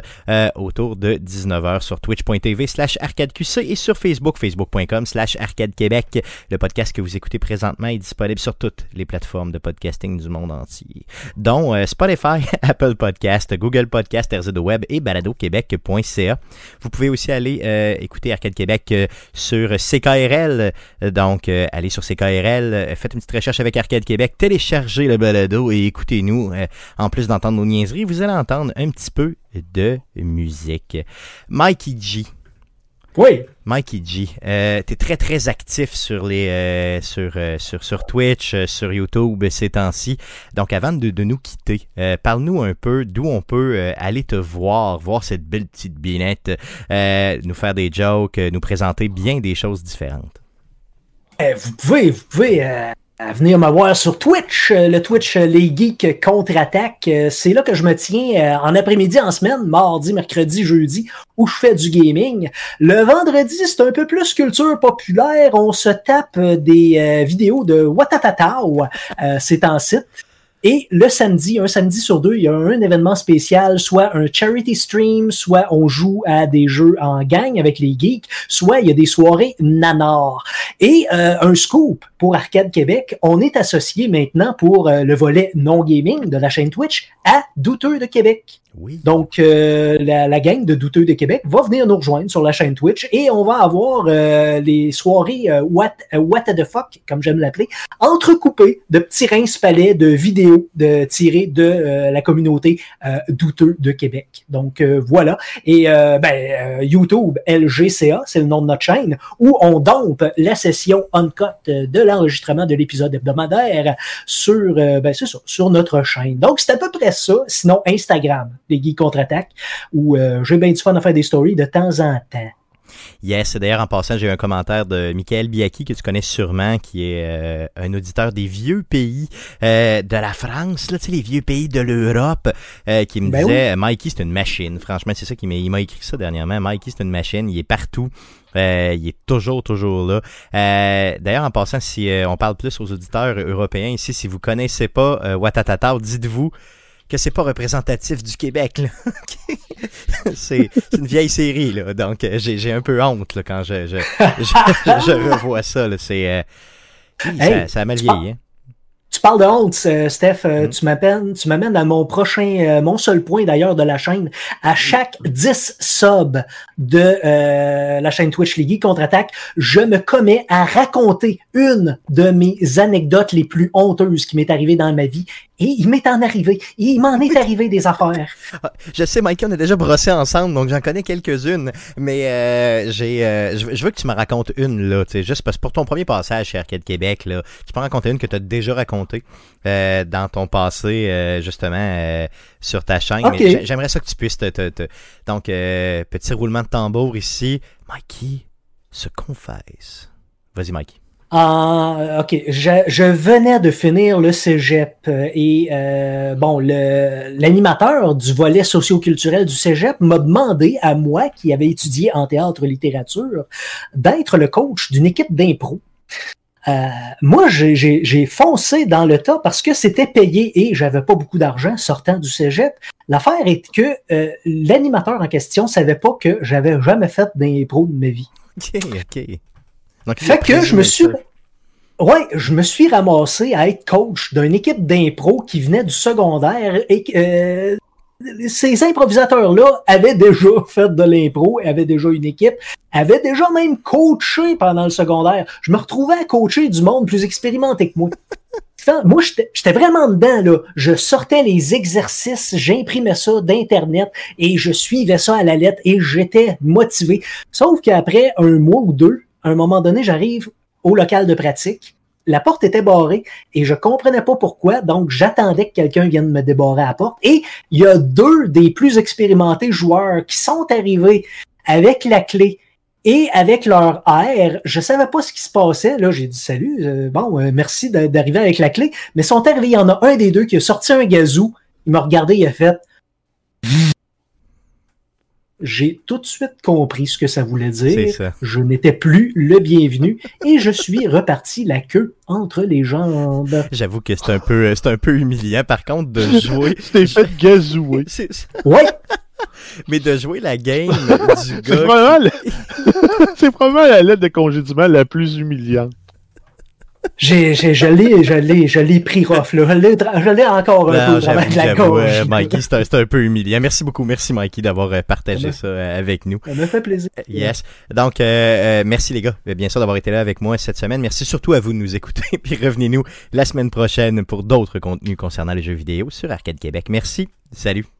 [SPEAKER 1] autour de 19h sur twitch.tv slash arcadeqc et sur Facebook, facebook.com slash arcadequebec. Le podcast que vous écoutez présentement est disponible sur toutes les plateformes de podcasting du monde entier, dont Spotify, Apple Podcast, Google Podcast, RZO Web et baladoquebec.ca. Vous pouvez aussi aller euh, écouter Arcade Québec euh, sur CKRL. Donc, euh, allez sur CKRL, faites une petite recherche avec Arcade Québec, téléchargez le balado et écoutez-nous. en plus d'entendre nos niaiseries, vous allez entendre un petit peu de musique. Mikey G
[SPEAKER 3] oui.
[SPEAKER 1] Mikey G, euh, tu es très très actif sur les euh, sur, euh, sur, sur Twitch, euh, sur YouTube ces temps-ci. Donc avant de, de nous quitter, parle-nous un peu d'où on peut aller te voir, voir cette belle petite binette, nous faire des jokes, nous présenter bien des choses différentes.
[SPEAKER 3] vous pouvez, vous pouvez à venir me voir sur Twitch, euh, le Twitch euh, Les Geeks contre-attaque. Euh, c'est là que je me tiens en après-midi, en semaine, mardi, mercredi, jeudi, où je fais du gaming. Le vendredi, c'est un peu plus culture populaire. On se tape des vidéos de Watatatao. c'est en site. Et le samedi, un samedi sur deux, il y a un événement spécial, soit un charity stream, soit on joue à des jeux en gang avec les geeks, soit il y a des soirées nanar. Et euh, un scoop pour Arcade Québec, on est associé maintenant pour euh, le volet non gaming de la chaîne Twitch à Douteux de Québec. Oui. Donc, euh, la, la, gang de Douteux de Québec va venir nous rejoindre sur la chaîne Twitch et on va avoir euh, les soirées euh, what, what the fuck, comme j'aime l'appeler, entrecoupées de petits rince-palais de vidéos de, tirées de la communauté Douteux de Québec. Donc, voilà. Et ben, YouTube, LGCA, c'est le nom de notre chaîne, où on dompe la session uncut de l'enregistrement de l'épisode hebdomadaire sur, ben, ça, sur notre chaîne. Donc, c'est à peu près ça. Sinon, Instagram les geeks contre-attaque, où euh, j'ai bien du fun à faire des stories de temps en temps.
[SPEAKER 1] Yes, d'ailleurs en passant, j'ai eu un commentaire de Michael Biaki que tu connais sûrement, qui est euh, un auditeur des vieux pays euh, de la France, là, tu sais, les vieux pays de l'Europe, qui me ben disait Mikey, c'est une machine. Franchement, c'est ça qui m'a écrit ça dernièrement. Mikey, c'est une machine, il est partout. il est toujours, toujours là. D'ailleurs, en passant, si on parle plus aux auditeurs européens ici, si vous connaissez pas Watatata, dites-vous que c'est pas représentatif du Québec. c'est une vieille série, là, donc euh, j'ai un peu honte là, quand je, je, je, revois ça. C'est, euh, ça, a mal vieilli. Hein.
[SPEAKER 3] Tu parles de honte, euh, Steph. Euh,
[SPEAKER 1] Mm.
[SPEAKER 3] Tu m'amènes, tu m'amènes à mon prochain, euh, mon seul point d'ailleurs de la chaîne. À chaque 10 subs de euh, la chaîne Twitch League contre-attaque, je me commets à raconter une de mes anecdotes les plus honteuses qui m'est arrivée dans ma vie. Et il m'est en arrivé. Il m'en est arrivé des affaires.
[SPEAKER 1] Je sais, Mikey, on a déjà brossé ensemble, donc j'en connais quelques-unes. Mais euh, j'ai, euh, je veux- que tu me racontes une, là, tu sais, juste parce que pour ton premier passage chez Arcade Québec, là, tu peux en raconter une que tu as déjà racontée euh, dans ton passé, euh, justement, euh, sur ta chaîne. Mais j'aimerais ça que tu puisses te... te- te- Donc, petit roulement de tambour ici. Mikey se confesse. Vas-y, Mikey.
[SPEAKER 3] Ah, ok. Je, je venais de finir le cégep et euh, bon, l'animateur du volet socioculturel du cégep m'a demandé à moi, qui avait étudié en théâtre littérature, d'être le coach d'une équipe d'impro. Euh, moi, j'ai- foncé dans le tas parce que c'était payé et j'avais pas beaucoup d'argent sortant du cégep. L'affaire est que euh, l'animateur en question savait pas que j'avais jamais fait d'impro de ma vie.
[SPEAKER 1] OK, OK. Donc,
[SPEAKER 3] Fait que je me suis. Ouais, je me suis ramassé à être coach d'une équipe d'impro qui venait du secondaire et que euh, ces improvisateurs-là avaient déjà fait de l'impro, avaient déjà une équipe, avaient déjà même coaché pendant le secondaire. Je me retrouvais à coacher du monde plus expérimenté que moi. Moi, j'étais vraiment dedans, là. Je sortais les exercices, j'imprimais ça d'Internet et je suivais ça à la lettre et j'étais motivé. Sauf qu'après un mois ou deux, à un moment donné, j'arrive au local de pratique. La porte était barrée et je comprenais pas pourquoi, donc j'attendais que quelqu'un vienne me débarrer à la porte. Et il y a deux des plus expérimentés joueurs qui sont arrivés avec la clé et avec leur air. Je savais pas ce qui se passait. Là, j'ai dit salut, euh, bon, euh, merci d'a- d'arriver avec la clé. Mais sont arrivés, il y en a un des deux qui a sorti un gazou. Il m'a regardé, il a fait. J'ai tout de suite compris ce que ça voulait
[SPEAKER 1] C'est
[SPEAKER 3] dire.
[SPEAKER 1] ça.
[SPEAKER 3] Je n'étais plus le bienvenu et je suis reparti la queue entre les jambes.
[SPEAKER 1] J'avoue que c'est un peu, c'est un peu humiliant, par contre, de jouer.
[SPEAKER 2] T'es fait gazouer.
[SPEAKER 1] C'est- c'est-
[SPEAKER 3] Ouais,
[SPEAKER 1] Mais de jouer la game du
[SPEAKER 2] C'est
[SPEAKER 1] gars.
[SPEAKER 2] probablement, le- c'est probablement la lettre de congédiement la plus humiliante.
[SPEAKER 3] J'ai, j'ai, je l'ai, je l'ai, je l'ai pris rough, là. Je l'ai, tra- je l'ai encore un
[SPEAKER 1] Non,
[SPEAKER 3] peu de la gorge.
[SPEAKER 1] euh, Mikey, c'est un, c'est un peu humiliant. Merci beaucoup. Merci, Mikey, d'avoir euh, partagé
[SPEAKER 3] Ouais.
[SPEAKER 1] ça euh, avec nous.
[SPEAKER 3] Ça me fait plaisir.
[SPEAKER 1] Yes. Donc, euh, merci les gars, bien sûr, d'avoir été là avec moi cette semaine. Merci surtout à vous de nous écouter. Puis revenez-nous la semaine prochaine pour d'autres contenus concernant les jeux vidéo sur Arcade Québec. Merci. Salut.